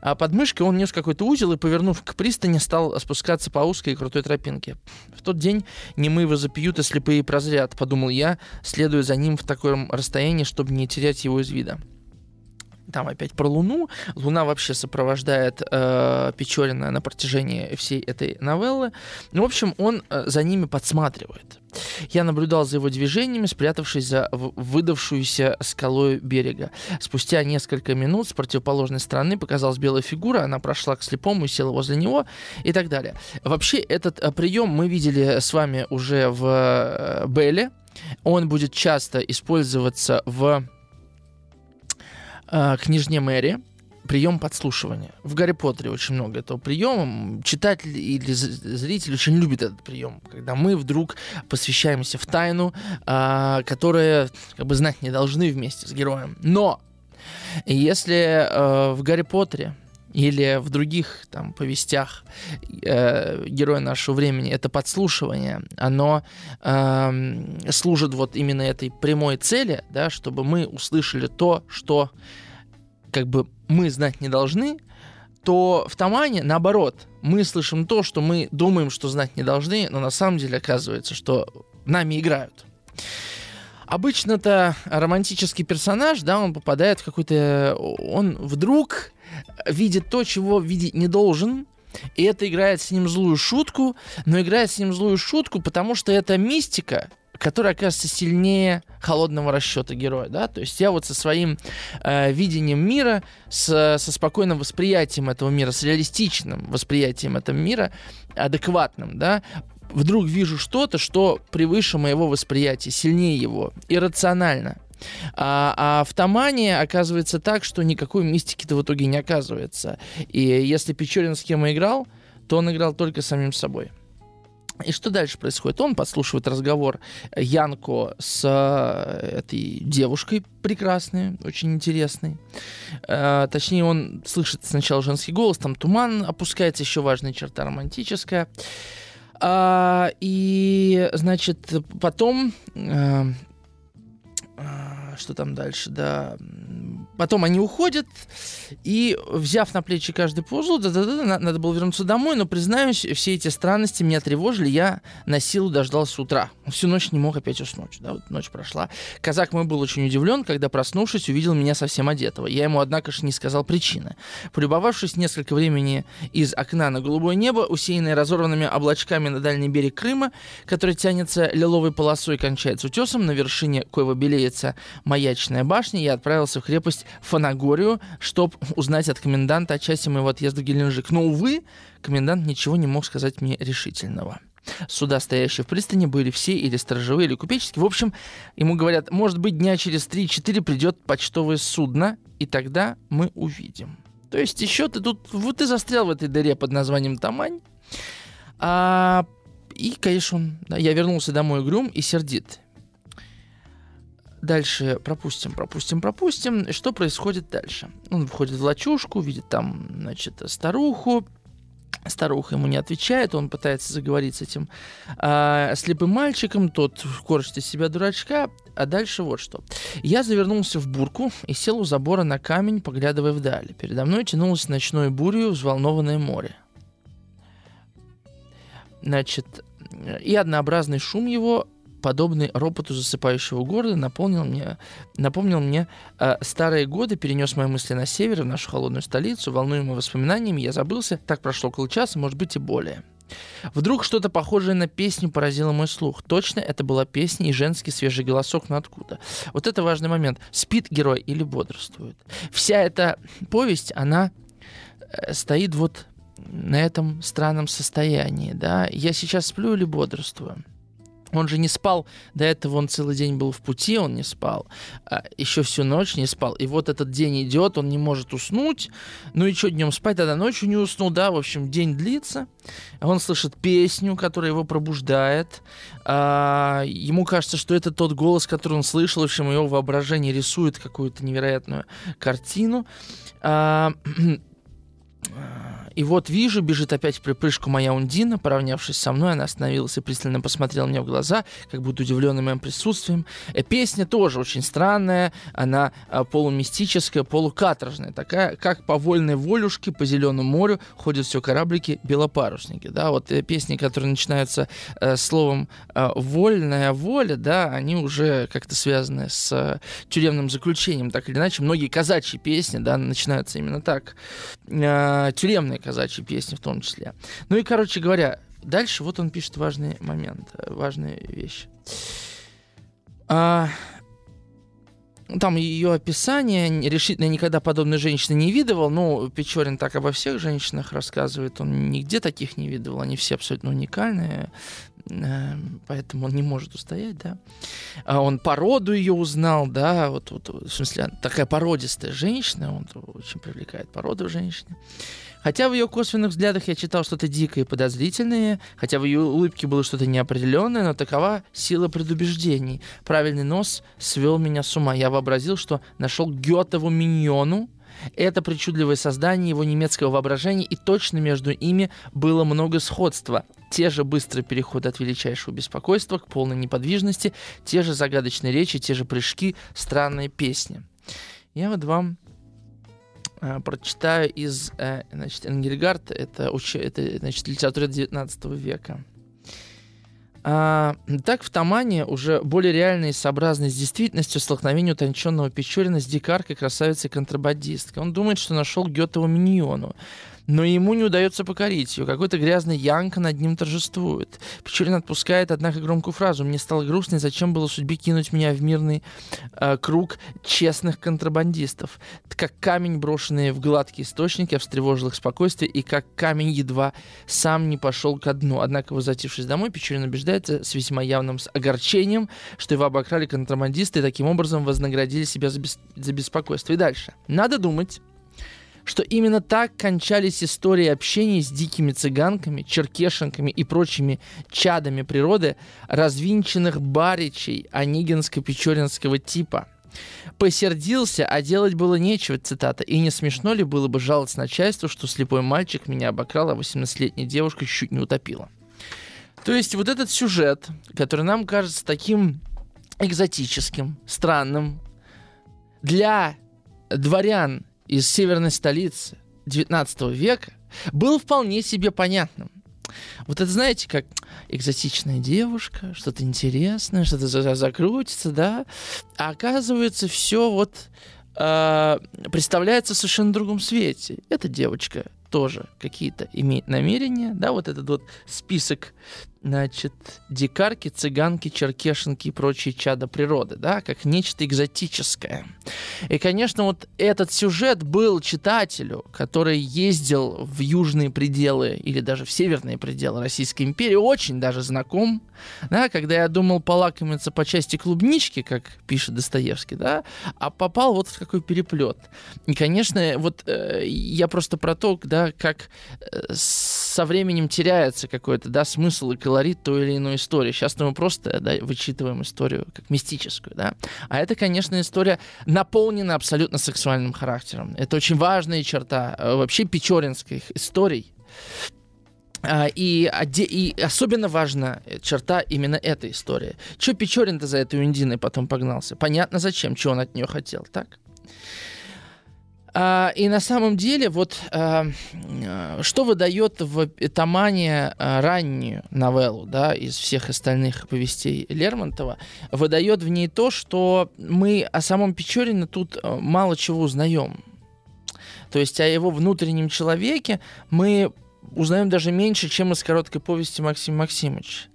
А под мышкой он нес какой-то узел и, повернув к пристани, стал спускаться по узкой и крутой тропинке. В тот день немые запьют и слепые прозрят, подумал я, следуя за ним в таком расстоянии, чтобы не терять его из вида там опять про Луну. Луна вообще сопровождает э, Печорина на протяжении всей этой новеллы. Ну, в общем, он э, за ними подсматривает. Я наблюдал за его движениями, спрятавшись за выдавшуюся скалой берега. Спустя несколько минут с противоположной стороны показалась белая фигура, она прошла к слепому и села возле него и так далее. Вообще, этот э, прием мы видели с вами уже в э, Белле. Он будет часто использоваться в э, княжне Мэри прием подслушивания. В Гарри Поттере очень много этого приема. Читатель или зритель очень любит этот прием, когда мы вдруг посвящаемся в тайну, э, которую как бы знать не должны вместе с героем. Но если э, в Гарри Поттере или в других там повестях э, героя нашего времени это подслушивание, оно э, служит вот именно этой прямой цели, да, чтобы мы услышали то, что как бы мы знать не должны, то в Тамане, наоборот, мы слышим то, что мы думаем, что знать не должны, но на самом деле оказывается, что нами играют. Обычно-то романтический персонаж, да, он попадает в какой-то... Он вдруг видит то, чего видеть не должен, и это играет с ним злую шутку, но играет с ним злую шутку, потому что это мистика, который оказывается сильнее холодного расчета героя, да, то есть я вот со своим э, видением мира, с, со спокойным восприятием этого мира, с реалистичным восприятием этого мира, адекватным, да, вдруг вижу что-то, что превыше моего восприятия, сильнее его, иррационально. А, а в Тамане оказывается так, что никакой мистики-то в итоге не оказывается. И если Печорин с кем играл, то он играл только самим собой. И что дальше происходит? Он подслушивает разговор Янко с э, этой девушкой прекрасной, очень интересной. Э, точнее, он слышит сначала женский голос, там туман опускается, еще важная черта романтическая. А, и, значит, потом... А, а, что там дальше, да... Потом они уходят, и, взяв на плечи каждый по узлу, да -да -да, надо было вернуться домой, но, признаюсь, все эти странности меня тревожили, я на силу дождался утра. Всю ночь не мог опять уснуть, да, вот ночь прошла. Казак мой был очень удивлен, когда, проснувшись, увидел меня совсем одетого. Я ему, однако же, не сказал причины. Полюбовавшись несколько времени из окна на голубое небо, усеянное разорванными облачками на дальний берег Крыма, который тянется лиловой полосой и кончается утесом, на вершине коего белеется Маячная башня, я отправился в крепость Фанагорию, чтобы узнать от коменданта о части моего отъезда в Геленджик. Но, увы, комендант ничего не мог сказать мне решительного. Суда, стоящие в пристани, были все или сторожевые, или купеческие. В общем, ему говорят, может быть, дня через 3-4 придет почтовое судно, и тогда мы увидим. То есть еще ты тут, вот ты застрял в этой дыре под названием Тамань. А, и, конечно, я вернулся домой угрюм и сердит. Дальше пропустим, пропустим, пропустим. Что происходит дальше? Он входит в лачушку, видит там, значит, старуху, Старуха ему не отвечает, он пытается заговорить с этим а, слепым мальчиком, тот корчит из себя дурачка, а дальше вот что. Я завернулся в бурку и сел у забора на камень, поглядывая вдаль. Передо мной тянулось ночной бурью взволнованное море. Значит, и однообразный шум его подобный ропоту засыпающего города, напомнил мне, напомнил мне э, старые годы, перенес мои мысли на север, в нашу холодную столицу, волнуемый воспоминаниями, я забылся, так прошло около часа, может быть и более. Вдруг что-то похожее на песню поразило мой слух. Точно это была песня и женский свежий голосок, но откуда? Вот это важный момент. Спит герой или бодрствует? Вся эта повесть, она э, стоит вот на этом странном состоянии, да? Я сейчас сплю или бодрствую? Он же не спал, до этого он целый день был в пути, он не спал, а еще всю ночь не спал. И вот этот день идет, он не может уснуть. Ну и что днем спать, тогда ночью не уснул, да, в общем, день длится. Он слышит песню, которая его пробуждает. А, ему кажется, что это тот голос, который он слышал, в общем, его воображение рисует какую-то невероятную картину. А, и вот вижу, бежит опять в припрыжку моя Ундина. Поравнявшись со мной, она остановилась и пристально посмотрела мне в глаза, как будто удивленная моим присутствием. Э, песня тоже очень странная. Она а, полумистическая, полукаторжная. Такая, как по вольной волюшке по зеленому морю ходят все кораблики белопарусники. Да, вот э, песни, которые начинаются э, словом э, «вольная воля», да, они уже как-то связаны с э, тюремным заключением. Так или иначе, многие казачьи песни, да, начинаются именно так. Э, тюремные казачьи песни в том числе. Ну и, короче говоря, дальше вот он пишет важный момент, э, важные вещи. А, там ее описание, решительно никогда подобной женщины не видывал. Ну, Печорин так обо всех женщинах рассказывает, он нигде таких не видывал, они все абсолютно уникальные, э, поэтому он не может устоять, да. А он породу ее узнал, да, вот, вот в смысле, такая породистая женщина, он очень привлекает породу в женщине. Хотя в ее косвенных взглядах я читал что-то дикое и подозрительное, хотя в ее улыбке было что-то неопределенное, но такова сила предубеждений. Правильный нос свел меня с ума. Я вообразил, что нашел Гетову миньону, это причудливое создание его немецкого воображения, и точно между ими было много сходства. Те же быстрые переходы от величайшего беспокойства к полной неподвижности, те же загадочные речи, те же прыжки, странные песни. Я вот вам прочитаю из э, значит, Энгельгард, это, это значит, литература 19 века. А, так в Тамане уже более реальная и сообразной с действительностью столкновение утонченного Печорина с дикаркой, красавицей-контрабандисткой. Он думает, что нашел Гетову миньону но ему не удается покорить ее. Какой-то грязный Янка над ним торжествует. Печорин отпускает, однако, громкую фразу. «Мне стало грустно, зачем было судьбе кинуть меня в мирный э, круг честных контрабандистов? Как камень, брошенный в гладкие источники, встревожил их спокойствие, и как камень едва сам не пошел ко дну. Однако, возвратившись домой, Печорин убеждается с весьма явным огорчением, что его обокрали контрабандисты и таким образом вознаградили себя за, бес... за беспокойство. И дальше. Надо думать, что именно так кончались истории общения с дикими цыганками, черкешенками и прочими чадами природы развинченных баричей онегинско-печоринского типа. Посердился, а делать было нечего, цитата. И не смешно ли было бы жаловаться начальству, что слепой мальчик меня обокрал, а 18-летняя девушка чуть не утопила. То есть вот этот сюжет, который нам кажется таким экзотическим, странным, для дворян из северной столицы 19 века был вполне себе понятным. Вот это, знаете, как экзотичная девушка, что-то интересное, что-то закрутится, да, а оказывается все вот э, представляется в совершенно другом свете. Эта девочка тоже какие-то имеет намерения, да, вот этот вот список значит, дикарки, цыганки, черкешенки и прочие чада природы, да, как нечто экзотическое. И, конечно, вот этот сюжет был читателю, который ездил в южные пределы или даже в северные пределы Российской империи, очень даже знаком, да, когда я думал полакомиться по части клубнички, как пишет Достоевский, да, а попал вот в какой переплет. И, конечно, вот э, я просто про то, да, как э, со временем теряется какой-то, да, смысл и колорит той или иной истории. Сейчас мы просто, да, вычитываем историю как мистическую, да. А это, конечно, история наполнена абсолютно сексуальным характером. Это очень важная черта э, вообще печоринских историй. А, и, и особенно важна черта именно этой истории. Че Печорин-то за этой Уиндиной потом погнался? Понятно зачем, что он от нее хотел, так? А, и на самом деле, вот а, что выдает в Тамане а, раннюю новеллу, да, из всех остальных повестей Лермонтова, выдает в ней то, что мы о самом Печорине тут а, мало чего узнаем. То есть о его внутреннем человеке мы узнаем даже меньше, чем из короткой повести Максима Максимовича.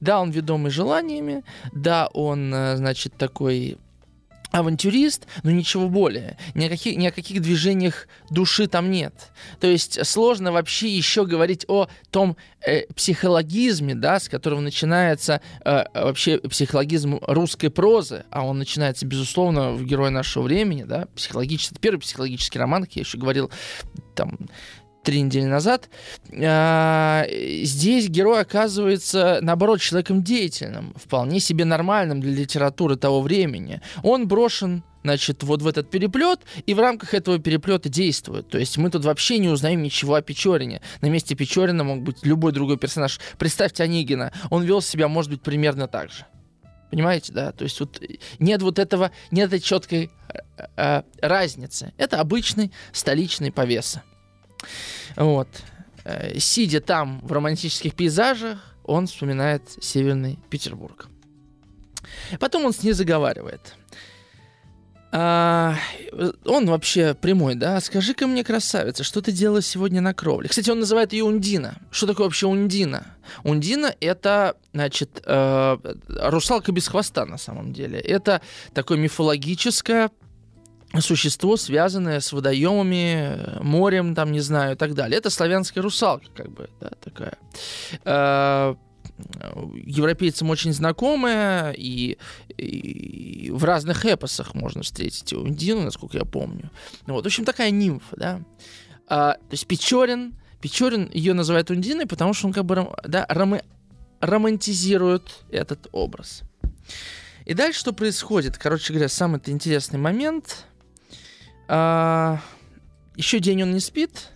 Да, он ведомый желаниями, да, он, э, значит, такой авантюрист, но ничего более. Ни о, каких, ни о каких движениях души там нет. То есть сложно вообще еще говорить о том э, психологизме, да, с которого начинается э, вообще психологизм русской прозы, а он начинается, безусловно, в «Герое нашего времени», да, психологический, первый психологический роман, как я еще говорил, там, три недели назад, а, здесь герой оказывается, наоборот, человеком деятельным, вполне себе нормальным для литературы того времени. Он брошен значит, вот в этот переплет, и в рамках этого переплета действует. То есть мы тут вообще не узнаем ничего о Печорине. На месте Печорина мог быть любой другой персонаж. Представьте Онегина, он вел себя, может быть, примерно так же. Понимаете, да? То есть вот нет вот этого, нет этой четкой э, э, разницы. Это обычный столичный повеса. Вот. Э, сидя там в романтических пейзажах, он вспоминает Северный Петербург. Потом он с ней заговаривает. А, он вообще прямой, да? Скажи-ка мне, красавица, что ты делала сегодня на кровле? Кстати, он называет ее Ундина. Что такое вообще Ундина? Ундина — это, значит, э, русалка без хвоста на самом деле. Это такое мифологическое существо, связанное с водоемами, морем, там, не знаю, и так далее. Это славянская русалка, как бы, да, такая. Э, европейцам очень знакомая, и, и в разных эпосах можно встретить Ундину, насколько я помню. Вот, в общем, такая нимфа, да. А, то есть Печорин, Печорин ее называют Ундиной, потому что он как бы да, rom- романтизирует этот образ. И дальше что происходит? Короче говоря, самый-то интересный момент – а, еще день он не спит,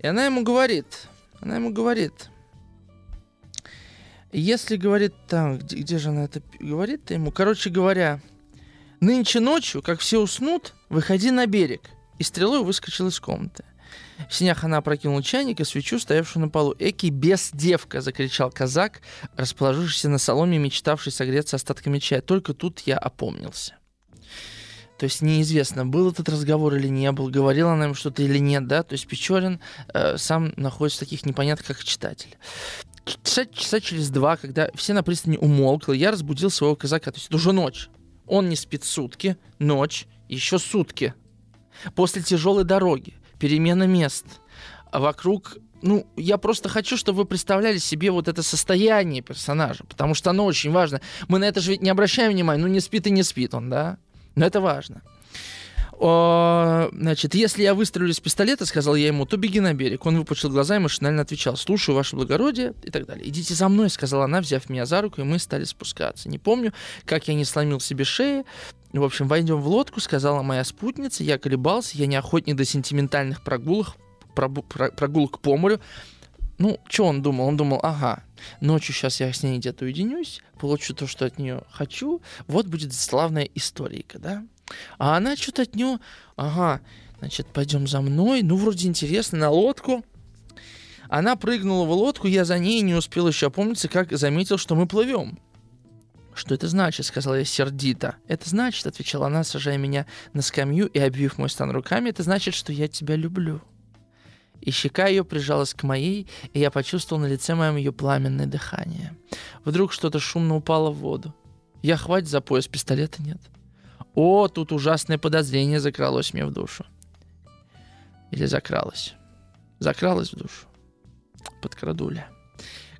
и она ему говорит, она ему говорит, если говорит там, где, где же она это говорит ему, короче говоря, нынче ночью, как все уснут, выходи на берег. И стрелой выскочил из комнаты. В синях она опрокинула чайник и свечу, стоявшую на полу. «Эки, без девка!» — закричал казак, расположившийся на соломе, мечтавший согреться остатками чая. Только тут я опомнился. То есть неизвестно, был этот разговор или не был, говорила она ему что-то или нет, да. То есть Печорин э, сам находится в таких непонятках, читатель. Часа, часа через два, когда все на пристани умолкли, я разбудил своего казака. То есть это уже ночь. Он не спит сутки, ночь, еще сутки. После тяжелой дороги, перемена мест. А вокруг ну, я просто хочу, чтобы вы представляли себе вот это состояние персонажа, потому что оно очень важно. Мы на это же ведь не обращаем внимания, ну не спит и не спит он, да? Но это важно. О, значит, если я выстрелю из пистолета, сказал я ему, то беги на берег. Он выпучил глаза и машинально отвечал, слушаю, ваше благородие, и так далее. Идите за мной, сказала она, взяв меня за руку, и мы стали спускаться. Не помню, как я не сломил себе шеи. В общем, войдем в лодку, сказала моя спутница. Я колебался, я не охотник до сентиментальных прогулок, прогулок по морю. Ну, что он думал? Он думал, ага, ночью сейчас я с ней где-то уединюсь, получу то, что от нее хочу, вот будет славная историка, да? А она что-то от нее, ага, значит, пойдем за мной, ну, вроде интересно, на лодку. Она прыгнула в лодку, я за ней не успел еще опомниться, как заметил, что мы плывем. «Что это значит?» — сказала я сердито. «Это значит», — отвечала она, сажая меня на скамью и обвив мой стан руками, «это значит, что я тебя люблю» и щека ее прижалась к моей, и я почувствовал на лице моем ее пламенное дыхание. Вдруг что-то шумно упало в воду. Я хватит за пояс, пистолета нет. О, тут ужасное подозрение закралось мне в душу. Или закралось. Закралось в душу. Подкрадуля.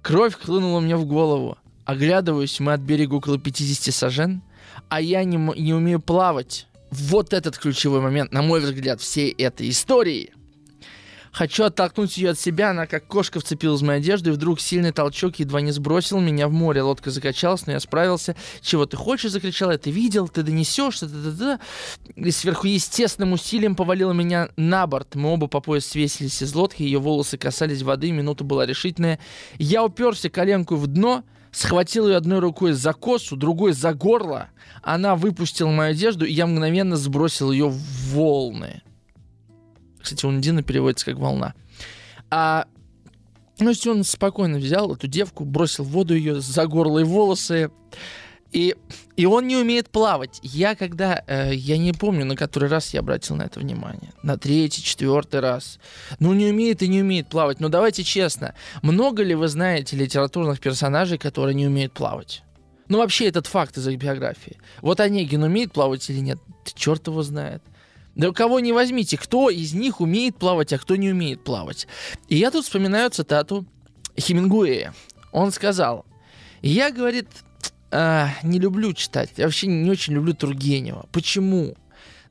Кровь хлынула мне в голову. Оглядываюсь, мы от берега около 50 сажен, а я не, не умею плавать. Вот этот ключевой момент, на мой взгляд, всей этой истории – Хочу оттолкнуть ее от себя, она как кошка вцепилась в мою одежду, и вдруг сильный толчок едва не сбросил меня в море. Лодка закачалась, но я справился. «Чего ты хочешь?» — закричал я. «Ты видел? Ты донесешь?» да -да -да. И сверхъестественным усилием повалила меня на борт. Мы оба по пояс свесились из лодки, ее волосы касались воды, минута была решительная. Я уперся коленку в дно, схватил ее одной рукой за косу, другой за горло. Она выпустила мою одежду, и я мгновенно сбросил ее в волны. Кстати, Ундина переводится как волна. А ну, если он спокойно взял эту девку, бросил в воду ее за горло и волосы, и, и он не умеет плавать. Я когда, э, я не помню, на который раз я обратил на это внимание. На третий, четвертый раз. Ну, не умеет и не умеет плавать. Но давайте честно, много ли вы знаете литературных персонажей, которые не умеют плавать? Ну, вообще, этот факт из их биографии. Вот Онегин умеет плавать или нет? Черт его знает. Да кого не возьмите, кто из них умеет плавать, а кто не умеет плавать. И я тут вспоминаю цитату Хемингуэя. Он сказал, я, говорит, э, не люблю читать, я вообще не очень люблю Тургенева. Почему?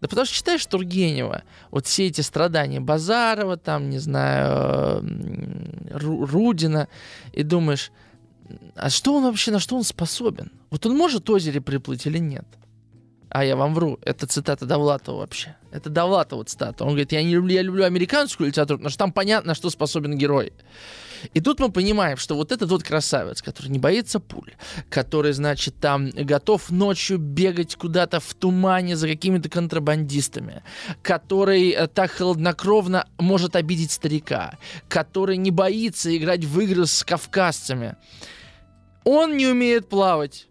Да потому что читаешь Тургенева, вот все эти страдания Базарова, там, не знаю, Рудина, и думаешь, а что он вообще, на что он способен? Вот он может озере приплыть или нет? А я вам вру, это цитата Довлатова вообще. Это Довлатова цитата. Он говорит, я не люблю, я люблю американскую литературу, потому что там понятно, что способен герой. И тут мы понимаем, что вот этот вот красавец, который не боится пуль, который, значит, там готов ночью бегать куда-то в тумане за какими-то контрабандистами, который э, так холоднокровно может обидеть старика, который не боится играть в игры с кавказцами, он не умеет плавать.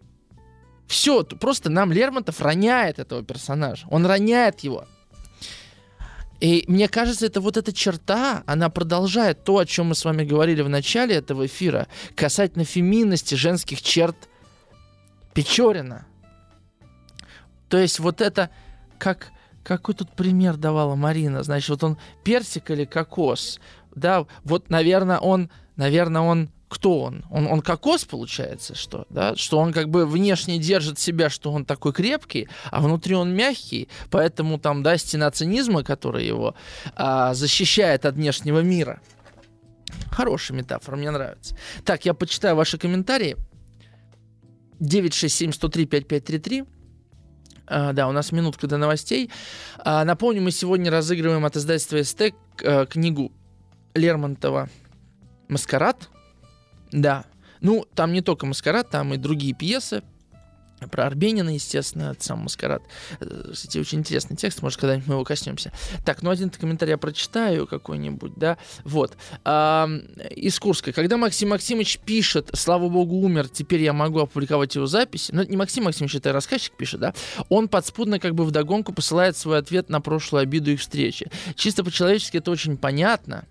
Все, просто нам Лермонтов роняет этого персонажа. Он роняет его. И мне кажется, это вот эта черта, она продолжает то, о чем мы с вами говорили в начале этого эфира, касательно феминности женских черт Печорина. То есть вот это, как, какой тут пример давала Марина, значит, вот он персик или кокос, да, вот, наверное, он, наверное, он кто он? Он, он кокос, получается, что? Да? Что он как бы внешне держит себя, что он такой крепкий, а внутри он мягкий, поэтому там, да, стена цинизма, которая его а, защищает от внешнего мира. Хорошая метафора, мне нравится. Так, я почитаю ваши комментарии. 967-103-5533. Uh, да, у нас минутка до новостей. Uh, напомню, мы сегодня разыгрываем от издательства СТ uh, книгу Лермонтова «Маскарад», да. Ну, там не только «Маскарад», там и другие пьесы. Про Арбенина, естественно, это сам Маскарад. Э, кстати, очень интересный текст, может, когда-нибудь мы его коснемся. Так, ну один комментарий я прочитаю какой-нибудь, да. Вот. А, из Курска. Когда Максим Максимович пишет, слава богу, умер, теперь я могу опубликовать его записи. Ну, не Максим Максимович, это рассказчик пишет, да. Он подспудно как бы вдогонку посылает свой ответ на прошлую обиду их встречи. Чисто по-человечески это очень понятно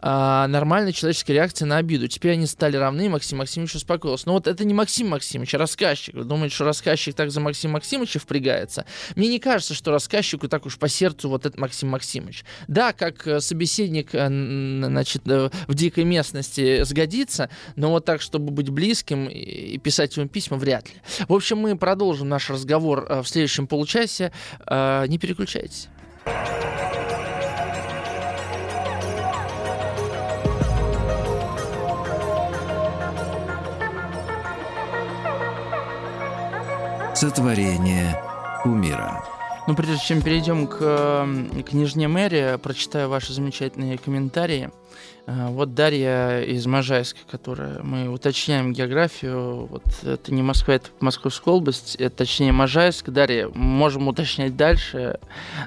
а, нормальная человеческая реакция на обиду. Теперь они стали равны, Максим Максимович успокоился. Но вот это не Максим Максимович, а рассказчик. Вы думаете, что рассказчик так за Максим Максимовича впрягается? Мне не кажется, что рассказчику так уж по сердцу вот этот Максим Максимович. Да, как э, собеседник э, значит, э, в дикой местности сгодится, но вот так, чтобы быть близким и писать ему письма, вряд ли. В общем, мы продолжим наш разговор в следующем получасе. Не переключайтесь. Сотворение кумира. Ну, прежде чем перейдем к княжне Мэри, прочитаю ваши замечательные комментарии. А, вот Дарья из Можайска, которая мы уточняем географию. Вот это не Москва, это Московская область, это точнее Можайск. Дарья, можем уточнять дальше,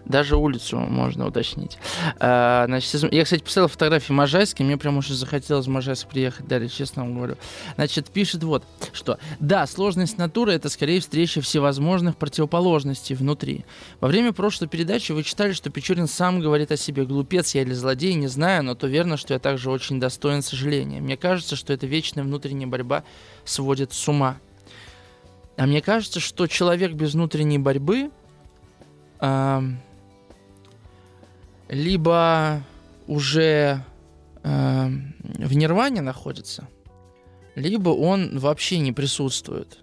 даже улицу можно уточнить. А, значит, я, кстати, писал фотографии Можайска, мне прям уже захотелось в Можайск приехать, Дарья, честно вам говорю. Значит, пишет вот, что да, сложность натуры это скорее встреча всевозможных противоположностей внутри. Во время прошлой передачи вы читали, что Печорин сам говорит о себе «глупец я или злодей, не знаю, но то верно, что я также очень достоин сожаления. Мне кажется, что эта вечная внутренняя борьба сводит с ума». А мне кажется, что человек без внутренней борьбы э, либо уже э, в нирване находится, либо он вообще не присутствует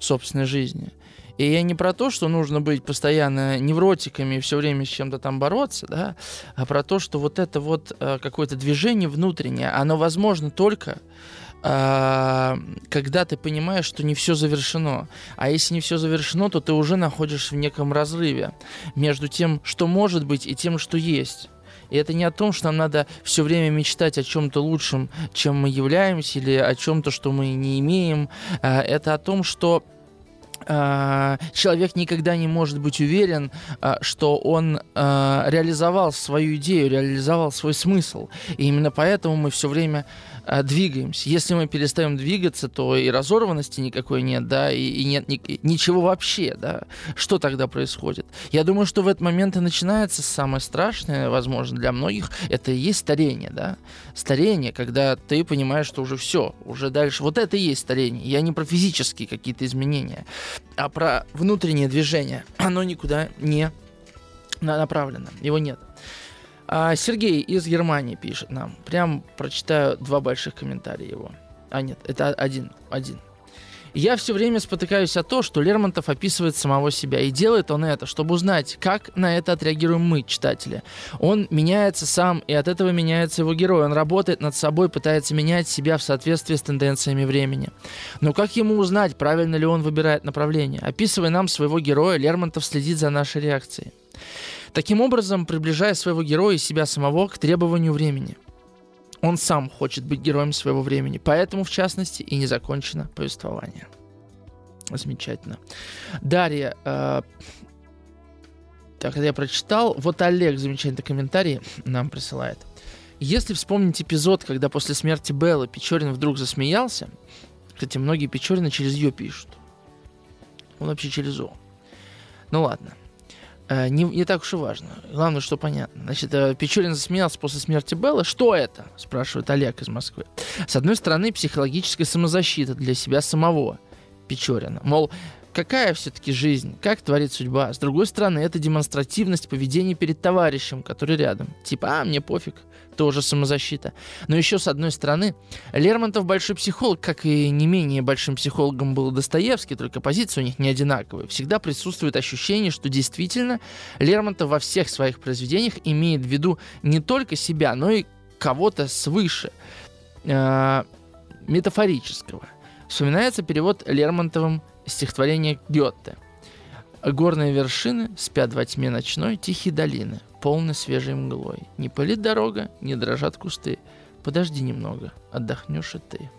в собственной жизни. И я не про то, что нужно быть постоянно невротиками и все время с чем-то там бороться, да, а про то, что вот это вот э, какое-то движение внутреннее, оно возможно только э, когда ты понимаешь, что не все завершено. А если не все завершено, то ты уже находишься в неком разрыве между тем, что может быть, и тем, что есть. И это не о том, что нам надо все время мечтать о чем-то лучшем, чем мы являемся, или о чем-то, что мы не имеем. Э, это о том, что человек никогда не может быть уверен, э, что он реализовал свою идею, реализовал свой смысл. И именно поэтому мы все время двигаемся. Если мы перестаем двигаться, то и разорванности никакой нет, да, и, и нет ни, ничего вообще, да. Что тогда происходит? Я думаю, что в этот момент и начинается самое страшное, возможно, для многих, это и есть старение, да. Старение, когда ты понимаешь, что уже все, уже дальше. Вот это и есть старение. Я не про физические какие-то изменения, а про внутреннее движение. Оно никуда не направлено, его нет. А Сергей из Германии пишет нам. Прям прочитаю два больших комментария его. А нет, это один. Один. Я все время спотыкаюсь о том, что Лермонтов описывает самого себя. И делает он это, чтобы узнать, как на это отреагируем мы, читатели. Он меняется сам, и от этого меняется его герой. Он работает над собой, пытается менять себя в соответствии с тенденциями времени. Но как ему узнать, правильно ли он выбирает направление? Описывая нам своего героя, Лермонтов следит за нашей реакцией. Таким образом, приближая своего героя и себя самого к требованию времени. Он сам хочет быть героем своего времени, поэтому, в частности, и не закончено повествование. Замечательно. Дарья, э, так, это я прочитал. Вот Олег замечательный комментарий нам присылает. Если вспомнить эпизод, когда после смерти Беллы Печорин вдруг засмеялся, кстати, многие Печорины через ее пишут. Он вообще через О. Ну ладно. Э, не, не так уж и важно. Главное, что понятно. Значит, э, Печорин засмеялся после смерти Беллы. Что это? Спрашивает Олег из Москвы. С одной стороны, психологическая самозащита для себя самого Печорина. Мол, какая все-таки жизнь, как творит судьба. С другой стороны, это демонстративность поведения перед товарищем, который рядом. Типа, а, мне пофиг, тоже самозащита. Но еще с одной стороны, Лермонтов большой психолог, как и не менее большим психологом был Достоевский, только позиции у них не одинаковые. Всегда присутствует ощущение, что действительно Лермонтов во всех своих произведениях имеет в виду не только себя, но и кого-то свыше, э, метафорического. Вспоминается перевод Лермонтовым стихотворения Гетте. Горные вершины спят во тьме ночной, тихие долины – полны свежей мглой. Не пылит дорога, не дрожат кусты. Подожди немного, отдохнешь и ты.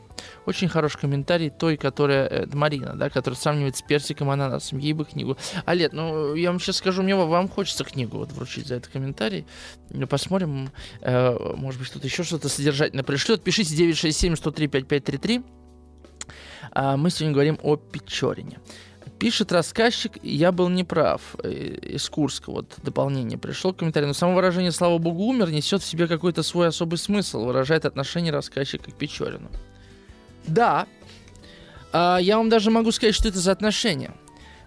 Очень хороший комментарий той, которая, это Марина, да, которая сравнивает с персиком ананасом. Ей бы книгу. А ну, я вам сейчас скажу, мне вам хочется книгу вот вручить за этот комментарий. Ну, посмотрим, э, может быть, что-то еще что-то содержательно пришлет. Пишите 967-103-5533. А мы сегодня говорим о Печорине. Пишет рассказчик, я был неправ. Э, из Курска вот дополнение пришло комментарий. Но само выражение «слава богу умер» несет в себе какой-то свой особый смысл, выражает отношение рассказчика к Печорину. Да, а, я вам даже могу сказать, что это за отношение.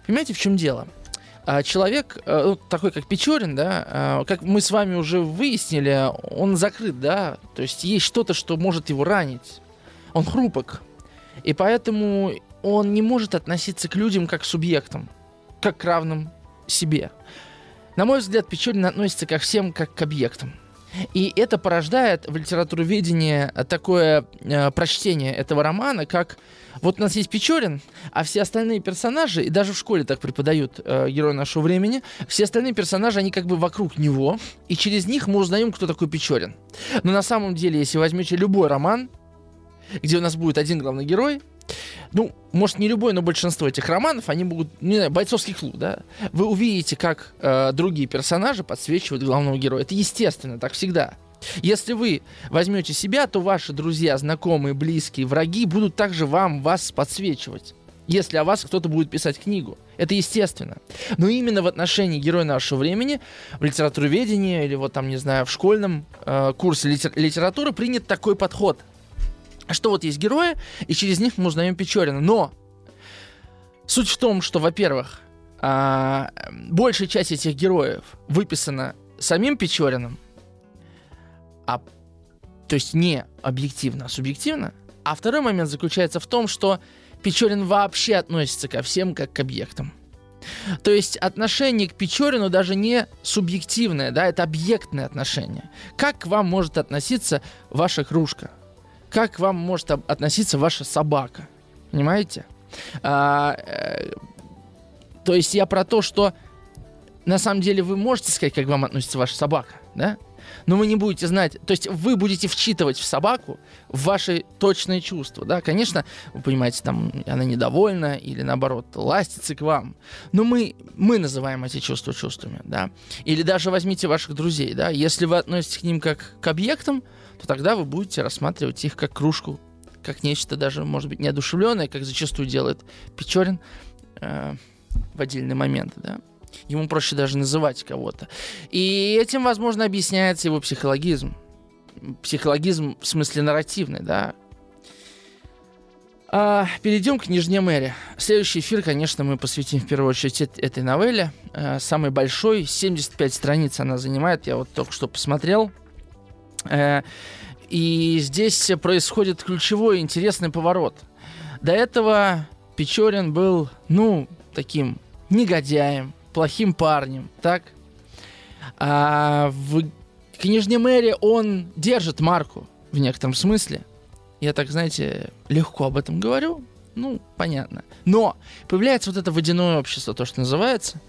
Понимаете, в чем дело? А, человек, э, такой как Печорин, да, а, как мы с вами уже выяснили, он закрыт, да, то есть есть что-то, что может его ранить. Он хрупок. И поэтому он не может относиться к людям как к субъектам, как к равным себе. На мой взгляд, Печорин относится ко всем как к объектам. И это порождает в литературоведении такое э, прочтение этого романа, как вот у нас есть Печорин, а все остальные персонажи, и даже в школе так преподают э, герой нашего времени, все остальные персонажи, они как бы вокруг него, и через них мы узнаем, кто такой Печорин. Но на самом деле, если возьмете любой роман, где у нас будет один главный герой, ну, может, не любой, но большинство этих романов, они будут, не знаю, бойцовский клуб, да, вы увидите, как э, другие персонажи подсвечивают главного героя. Это естественно, так всегда. Если вы возьмете себя, то ваши друзья, знакомые, близкие, враги будут также вам, вас подсвечивать. если о вас кто-то будет писать книгу. Это естественно. Но именно в отношении героя нашего времени, в литературоведении или вот там, не знаю, в школьном э, курсе литер- литературы принят такой подход. Что вот есть герои, и через них мы узнаем Печорина. Но суть в том, что, во-первых, э, большая часть этих героев выписана самим Печориным, а, то есть не объективно, а субъективно. А второй момент заключается в том, что Печорин вообще относится ко всем как к объектам. То есть отношение к Печорину даже не субъективное, да, это объектное отношение. Как к вам может относиться ваша кружка? Как к вам может относиться ваша собака? Понимаете? А, э, то есть я про то, что на самом деле вы можете сказать, как к вам относится ваша собака, да? но вы не будете знать, то есть вы будете вчитывать в собаку ваши точные чувства, да, конечно, вы понимаете, там она недовольна или наоборот ластится к вам, но мы, мы называем эти чувства чувствами, да, или даже возьмите ваших друзей, да, если вы относитесь к ним как к объектам, то тогда вы будете рассматривать их как кружку, как нечто даже, может быть, неодушевленное, как зачастую делает Печорин э, в отдельный момент, да. Ему проще даже называть кого-то. И этим, возможно, объясняется его психологизм. Психологизм в смысле нарративный, да. А, перейдем к Нижней Мэри. Следующий эфир, конечно, мы посвятим в первую очередь этой новелле. А, самый большой, 75 страниц она занимает, я вот только что посмотрел. А, и здесь происходит ключевой интересный поворот. До этого Печорин был, ну, таким негодяем, плохим парнем, так? А в книжне Мэри он держит марку в некотором смысле. Я так, знаете, легко об этом говорю. Ну, понятно. Но появляется вот это водяное общество, то, что называется.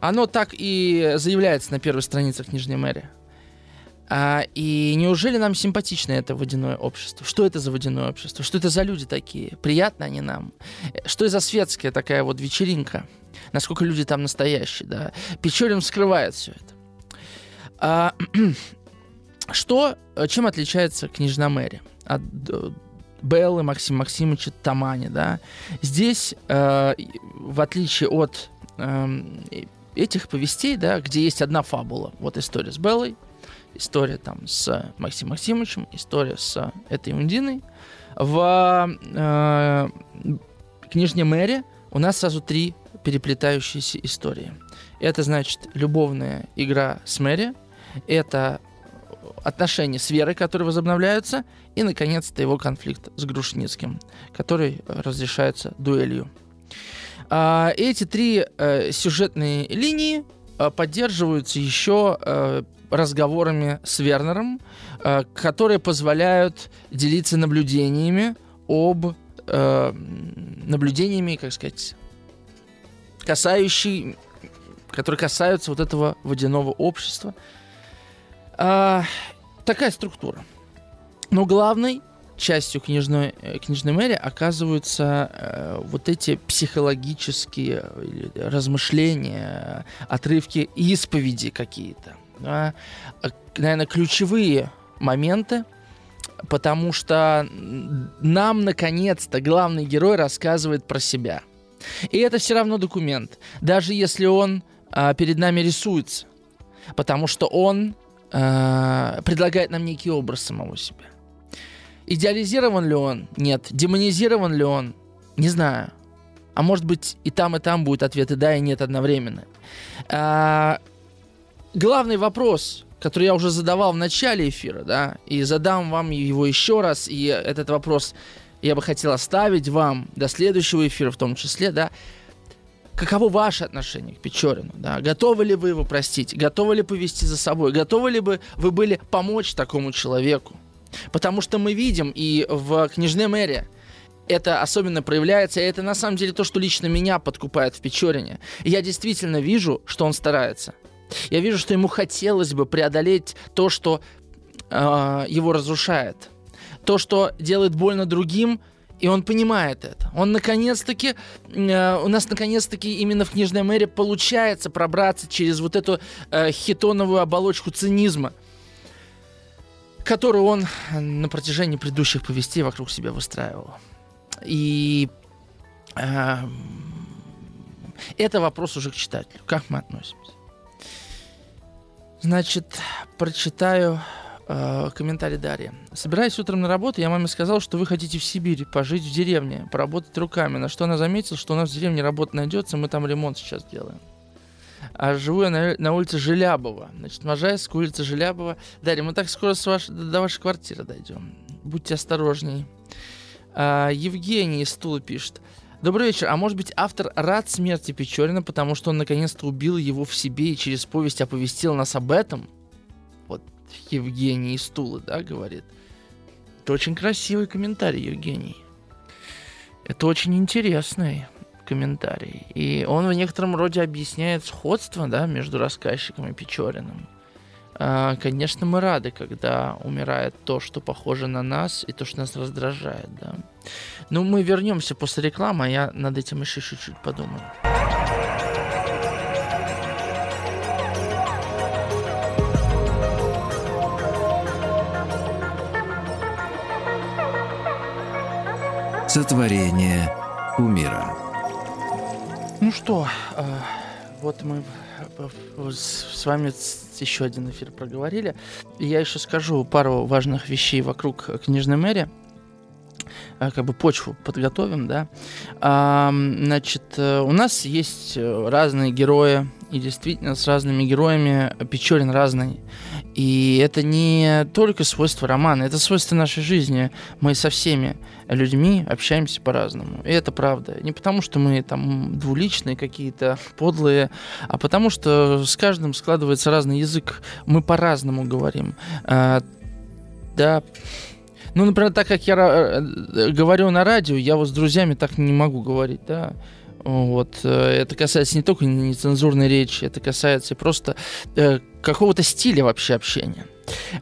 Оно так и заявляется на первой странице книжной Мэри. А, и неужели нам симпатично это водяное общество? Что это за водяное общество? Что это за люди такие? Приятно они нам? Что это за светская такая вот вечеринка? насколько люди там настоящие, да. Печорин скрывает все это. А, что, чем отличается княжна Мэри от Беллы Максима Максимовича Тамани, да? Здесь, э, в отличие от э, этих повестей, да, где есть одна фабула, вот история с Беллой, история там с Максимом Максимовичем, история с этой Ундиной, в э, книжне Мэри у нас сразу три переплетающиеся истории. Это значит любовная игра с Мэри, это отношения с Верой, которые возобновляются, и, наконец-то, его конфликт с Грушницким, который разрешается дуэлью. А, эти три э, сюжетные линии э, поддерживаются еще э, разговорами с Вернером, э, которые позволяют делиться наблюдениями об э, наблюдениями, как сказать, касающий, которые касаются вот этого водяного общества. А, такая структура. Но главной частью книжной, э, книжной мэрии оказываются э, вот эти психологические размышления, отрывки исповеди какие-то. А, Наверное, ключевые моменты, потому что нам, наконец-то, главный герой рассказывает про себя – и это все равно документ, даже если он а, перед нами рисуется, потому что он а, предлагает нам некий образ самого себя. Идеализирован ли он? Нет. Демонизирован ли он? Не знаю. А может быть и там, и там будет ответы да и нет одновременно. Главный вопрос, который я уже задавал в начале эфира, да, и задам вам его еще раз, и этот вопрос я бы хотел оставить вам до следующего эфира в том числе, да, каково ваше отношение к Печорину, да, готовы ли вы его простить, готовы ли повести за собой, готовы ли бы вы были помочь такому человеку, потому что мы видим и в «Княжне мэре» это особенно проявляется, и это на самом деле то, что лично меня подкупает в Печорине. Я действительно вижу, что он старается. Я вижу, что ему хотелось бы преодолеть то, что э, его разрушает – то, что делает больно другим, и он понимает это. Он наконец-таки, э, у нас наконец-таки именно в «Книжной мэре» получается пробраться через вот эту э, хитоновую оболочку цинизма, которую он на протяжении предыдущих повестей вокруг себя выстраивал. И Эм, это вопрос уже к читателю. Как мы относимся? Значит, прочитаю э, комментарий Дарьи. Собираясь утром на работу, я маме сказал, что вы хотите в Сибирь, пожить в деревне, поработать руками. На что она заметила, что у нас в деревне работа найдется, мы там ремонт сейчас делаем. А живу я на, на улице Желябова. Значит, Можайск, улица Желябова. Дарья, мы так скоро с ваш, до вашей квартиры дойдем. Будьте осторожней. А, Евгений из Тула пишет. Добрый вечер. А может быть, автор рад смерти Печорина, потому что он наконец-то убил его в себе и через повесть оповестил нас об этом? Вот Евгений из Тулы, да, говорит. Это очень красивый комментарий, Евгений. Это очень интересный комментарий. И он в некотором роде объясняет сходство да, между рассказчиком и Печориным. А, конечно, мы рады, когда умирает то, что похоже на нас, и то, что нас раздражает. Да. Но мы вернемся после рекламы, а я над этим еще чуть-чуть подумаю. Сотворение умира. Ну что, а, вот мы с вами еще один эфир проговорили. Я еще скажу пару важных вещей вокруг книжной мэри. А, как бы почву подготовим, да. А, значит, э, у нас есть э, разные герои, и действительно с разными героями Печорин разный. И это не только свойство романа, это свойство нашей жизни. Мы со всеми людьми общаемся по-разному. И это правда. Не потому, что мы там двуличные какие-то, подлые, а потому, что с каждым складывается разный язык. Мы по-разному говорим. А, да, ну, например, так как я э, говорю на радио, я вот с друзьями так не могу говорить, да. Вот. Э, это касается не только нецензурной речи, это касается просто э, какого-то стиля вообще общения.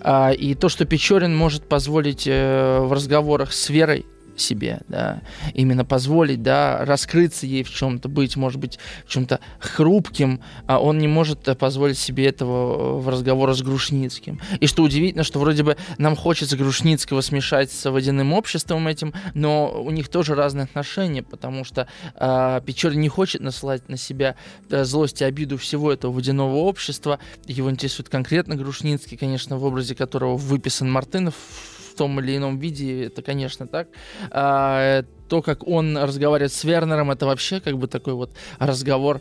А, и то, что Печорин может позволить э, в разговорах с Верой, себе, да, именно позволить, да, раскрыться ей в чем-то, быть, может быть, в чем-то хрупким, а он не может э, позволить себе этого в разговоре с Грушницким. И что удивительно, что вроде бы нам хочется Грушницкого смешать с водяным обществом этим, но у них тоже разные отношения, потому что э, Печорин не хочет насылать на себя э, злость и обиду всего этого водяного общества, его интересует конкретно Грушницкий, конечно, в образе которого выписан Мартынов в том или ином виде, это, конечно, так. А, то, как он разговаривает с Вернером, это вообще как бы такой вот разговор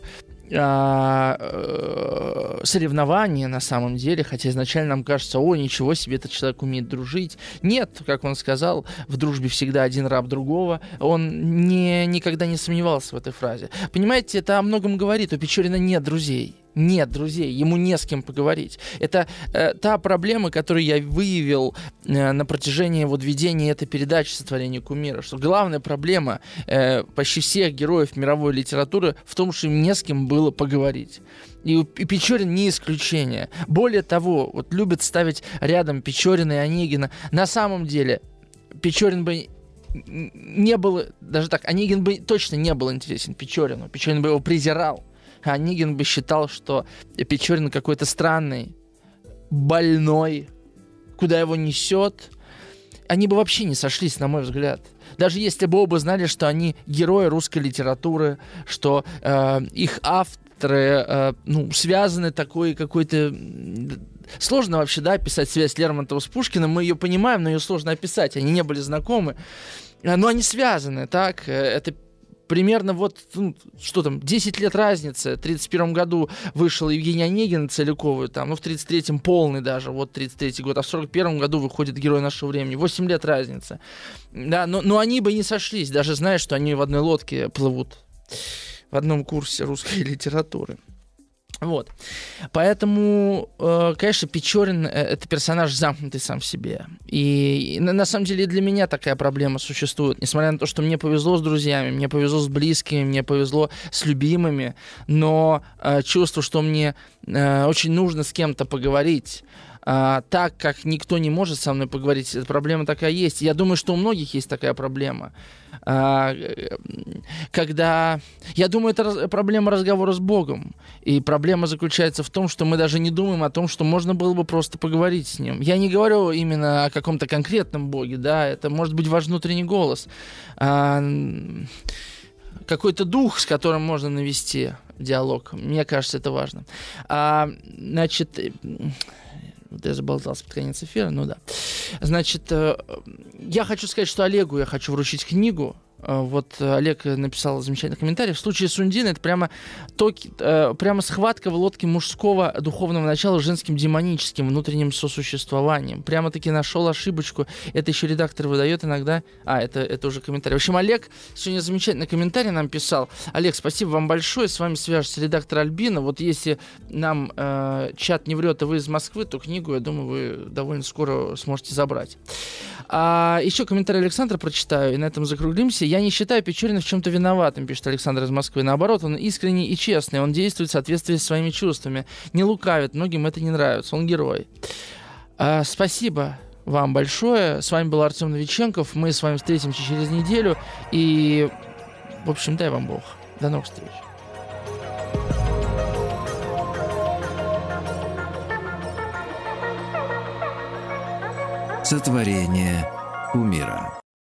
а, э, соревнование на самом деле, хотя изначально нам кажется, о, ничего себе, этот человек умеет дружить. Нет, как он сказал, в дружбе всегда один раб другого. Он не, никогда не сомневался в этой фразе. Понимаете, это о многом говорит. У Печорина нет друзей нет друзей, ему не с кем поговорить. Это э, та проблема, которую я выявил э, на протяжении вот ведения этой передачи «Сотворение кумира», что главная проблема э, почти всех героев мировой литературы в том, что им не с кем было поговорить. И, и Печорин не исключение. Более того, вот любят ставить рядом Печорина и Онегина. На самом деле, Печорин бы не был, даже так, Онегин бы точно не был интересен Печорину. Печорин бы его презирал. Онегин бы считал, что Печорин какой-то странный, больной, куда его несет. Они бы вообще не сошлись, на мой взгляд. Даже если бы оба знали, что они герои русской литературы, что э, их авторы э, ну, связаны такой какой-то сложно вообще, да, описать связь Лермонтова с Пушкиным, мы ее понимаем, но ее сложно описать, они не были знакомы, но они связаны, так, это примерно вот, ну, что там, 10 лет разницы. В 31 году вышел Евгений Онегин целиковый, там, ну, в 33-м полный даже, вот 33-й год, а в 41 году выходит Герой нашего времени. 8 лет разницы. Да, но, но они бы не сошлись, даже зная, что они в одной лодке плывут в одном курсе русской литературы. Вот. Поэтому, э, конечно, Печорин э, это персонаж замкнутый сам в себе. И, на самом деле для меня такая проблема существует. Несмотря на то, что мне повезло с друзьями, мне повезло с близкими, мне повезло с любимыми, но э, чувство, что мне очень нужно с кем-то поговорить, а, так как никто не может со мной поговорить, эта проблема такая есть. Я думаю, что у многих есть такая проблема. А, когда... Я думаю, это раз... проблема разговора с Богом. И проблема заключается в том, что мы даже не думаем о том, что можно было бы просто поговорить с Ним. Я не говорю именно о каком-то конкретном Боге, да, это может быть ваш внутренний голос. А, какой-то дух, с которым можно навести диалог. Мне кажется, это важно. А, значит, вот я заболтался под конец эфира, ну да. Значит, э, я хочу сказать, что Олегу я хочу вручить книгу вот Олег написал замечательный комментарий. В случае с Ундиной это прямо, то, э, прямо схватка в лодке мужского духовного начала с женским демоническим внутренним сосуществованием. Прямо-таки нашел ошибочку. Это еще редактор выдает иногда. А, это, это уже комментарий. В общем, Олег сегодня замечательный комментарий нам писал. Олег, спасибо вам большое. С вами свяжется редактор Альбина. Вот если нам э, чат не врет, и вы из Москвы, то книгу, я думаю, вы довольно скоро сможете забрать. А, еще комментарий Александра прочитаю, и на этом закруглимся. Я не считаю Печорина в чем-то виноватым, пишет Александр из Москвы. Наоборот, он искренний и честный. Он действует в соответствии с своими чувствами. Не лукавит. Многим это не нравится. Он герой. А, спасибо вам большое. С вами был Артем Новиченков. Мы с вами встретимся через неделю. И, в общем, дай вам Бог. До новых встреч. Сотворение умира.